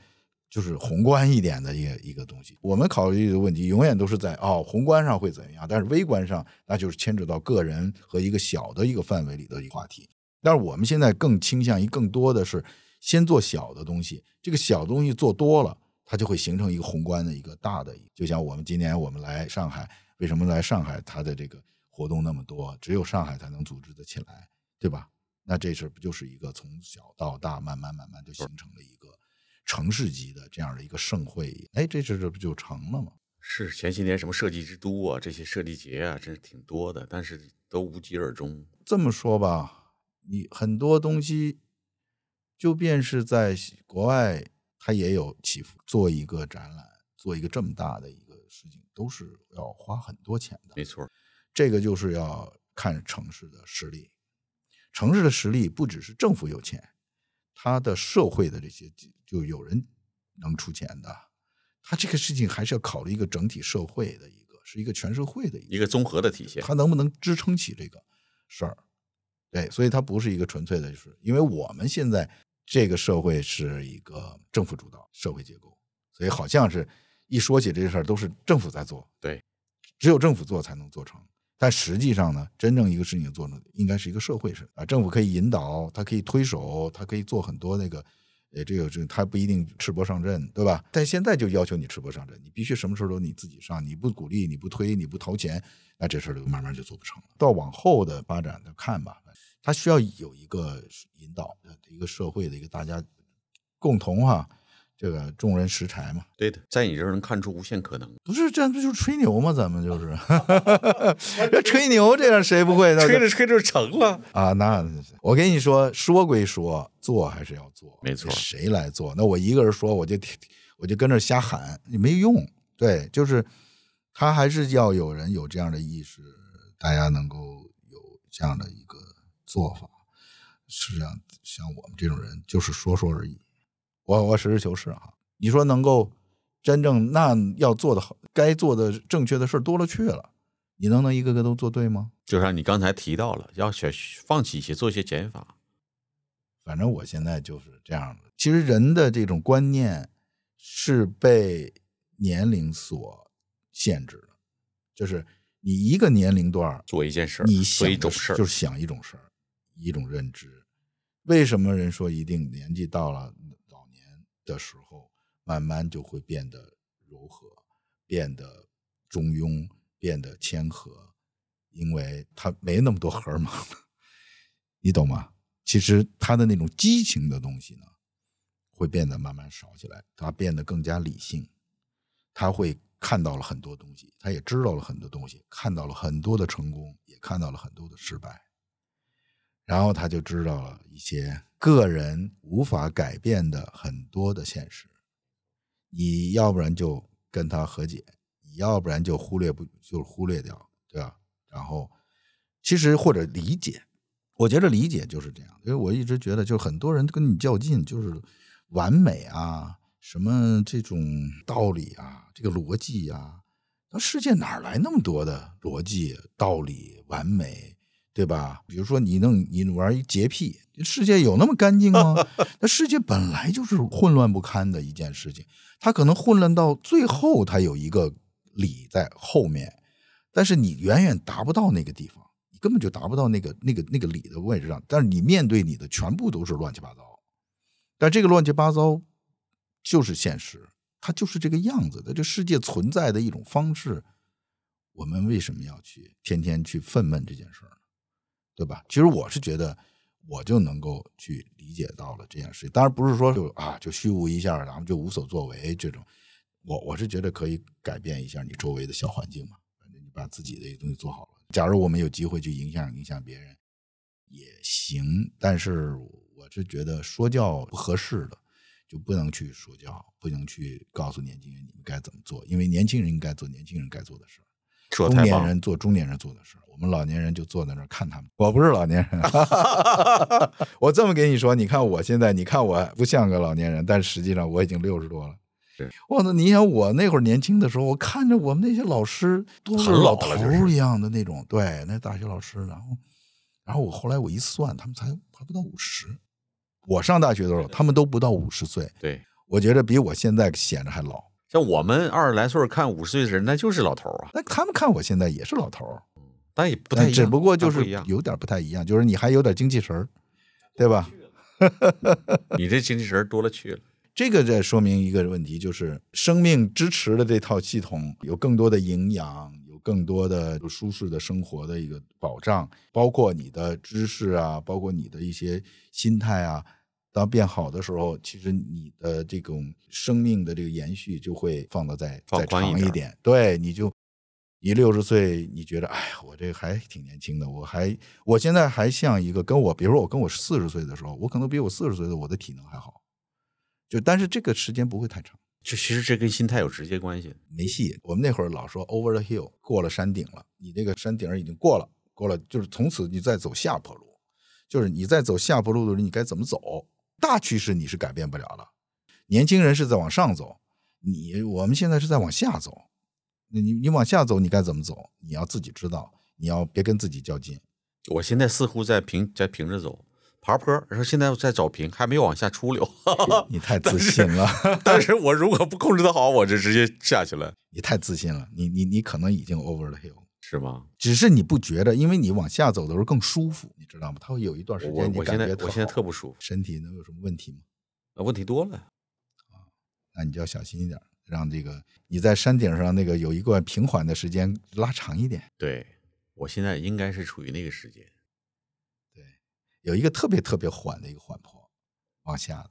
就是宏观一点的一个一个东西。我们考虑的问题永远都是在哦宏观上会怎样，但是微观上那就是牵扯到个人和一个小的一个范围里的一个话题。但是我们现在更倾向于更多的是先做小的东西，这个小东西做多了，它就会形成一个宏观的一个大的。就像我们今年我们来上海，为什么来上海？它的这个活动那么多，只有上海才能组织得起来，对吧？那这事儿不就是一个从小到大慢慢慢慢就形成了一个城市级的这样的一个盛会？哎，这事这不就成了吗？是前些年什么设计之都啊，这些设计节啊，真是挺多的，但是都无疾而终。这么说吧，你很多东西，就便是在国外，它也有起伏。做一个展览，做一个这么大的一个事情，都是要花很多钱的。没错，这个就是要看城市的实力。城市的实力不只是政府有钱，它的社会的这些就就有人能出钱的。它这个事情还是要考虑一个整体社会的一个，是一个全社会的一一个综合的体现。它能不能支撑起这个事儿？对，所以它不是一个纯粹的，就是因为我们现在这个社会是一个政府主导社会结构，所以好像是一说起这事儿都是政府在做，对，只有政府做才能做成。但实际上呢，真正一个事情做成，应该是一个社会事啊，政府可以引导，它可以推手，它可以做很多那个，呃，这个这个，他不一定赤膊上阵，对吧？但现在就要求你赤膊上阵，你必须什么时候都你自己上，你不鼓励，你不推，你不投钱，那这事就慢慢就做不成了。到往后的发展的看吧，他需要有一个引导一个社会的一个大家共同哈、这个众人拾柴嘛，对的，在你这儿能看出无限可能。不是这样不就是吹牛吗？咱们就是 这吹牛，这样谁不会？那吹着吹着成了，啊，那我跟你说，说归说，做还是要做，没错谁来做？那我一个人说，我就我就跟着瞎喊，也没用。对，就是他还是要有人有这样的意识，大家能够有这样的一个做法。实际上，像我们这种人，就是说说而已。我我实事求是啊，你说能够真正那要做的好，该做的正确的事多了去了，你能能一个个都做对吗？就像你刚才提到了，要学放弃一些，做一些减法。反正我现在就是这样的。其实人的这种观念是被年龄所限制的，就是你一个年龄段做一件事，你想的一种事儿，就是想一种事儿，一种认知。为什么人说一定年纪到了的时候，慢慢就会变得柔和，变得中庸，变得谦和？因为他没那么多荷尔蒙了，你懂吗？其实他的那种激情的东西呢，会变得慢慢少起来，他变得更加理性。他会看到了很多东西，他也知道了很多东西，看到了很多的成功，也看到了很多的失败，然后他就知道了一些个人无法改变的很多的现实。你要不然就跟他和解，你要不然就忽略不就忽略掉，对吧？然后其实或者理解，我觉得理解就是这样，因为我一直觉得，就很多人跟你较劲，就是完美啊，什么这种道理啊，这个逻辑啊，那世界哪来那么多的逻辑、道理、完美，对吧？比如说你弄你玩一洁癖，世界有那么干净吗？那世界本来就是混乱不堪的一件事情，它可能混乱到最后，它有一个理在后面。但是你远远达不到那个地方，你根本就达不到那个那个那个理的位置上。但是你面对你的全部都是乱七八糟，但这个乱七八糟就是现实，它就是这个样子的。这世界存在的一种方式，我们为什么要去天天去愤懑这件事儿？对吧？其实我是觉得，我就能够去理解到了这件事情。当然不是说就啊就虚无一下，然后就无所作为这种。我我是觉得可以改变一下你周围的小环境嘛。反正你把自己的一个东西做好了。假如我们有机会去影响影响别人，也行。但是我是觉得说教不合适的，就不能去说教，不能去告诉年轻人你们该怎么做，因为年轻人应该做年轻人该做的事儿，中年人做中年人做的事。我们老年人就坐在那儿看他们。我不是老年人，我这么跟你说，你看我现在，你看我不像个老年人，但实际上我已经六十多了。我操！你想我那会儿年轻的时候，我看着我们那些老师都是老头一样的那种，对，那大学老师。然后，然后我后来我一算，他们才还不到五十。我上大学的时候，他们都不到五十岁。对，我觉得比我现在显得还老。像我们二十来岁看五十岁的人，那就是老头啊。那他们看我现在也是老头，但也不太，只不过就是有点不太一样，就是你还有点精气神儿，对吧？你这精气神多了去了。这个在说明一个问题，就是生命支持的这套系统有更多的营养，有更多的舒适的生活的一个保障，包括你的知识啊，包括你的一些心态啊，当变好的时候，其实你的这种生命的这个延续就会放到再再长一点。对，你就你六十岁，你觉得哎呀，我这还挺年轻的，我还我现在还像一个跟我，比如说我跟我四十岁的时候，我可能比我四十岁的我的体能还好。就但是这个时间不会太长，就其实这跟心态有直接关系。没戏，我们那会儿老说 over the hill，过了山顶了，你这个山顶已经过了，过了就是从此你再走下坡路，就是你在走下坡路的时候，你该怎么走？大趋势你是改变不了了。年轻人是在往上走，你我们现在是在往下走。你你往下走，你该怎么走？你要自己知道，你要别跟自己较劲。我现在似乎在平在平着走。爬坡，然后现在在找平，还没有往下出溜。你太自信了。但是我如果不控制的好，我就直接下去了。你太自信了，你你你可能已经 over the hill，是吗？只是你不觉得，因为你往下走的时候更舒服，你知道吗？它会有一段时间，我现在我现在特不舒服，身体能有什么问题吗？啊，问题多了啊，那你就要小心一点，让这个你在山顶上那个有一个平缓的时间拉长一点。对我现在应该是处于那个时间。对有一个特别特别缓的一个缓坡，往下的。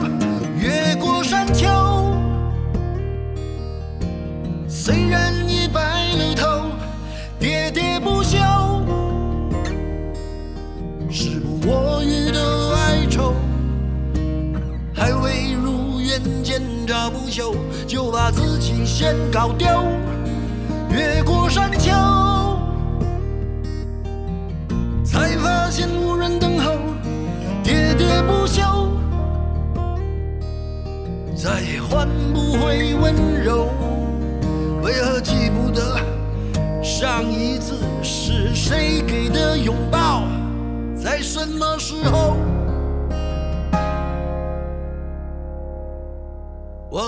虽然已白了头，喋喋不休，时不我予的哀愁，还未如愿见着不朽，就把自己先搞丢。越过山丘，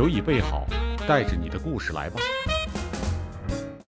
酒已备好，带着你的故事来吧。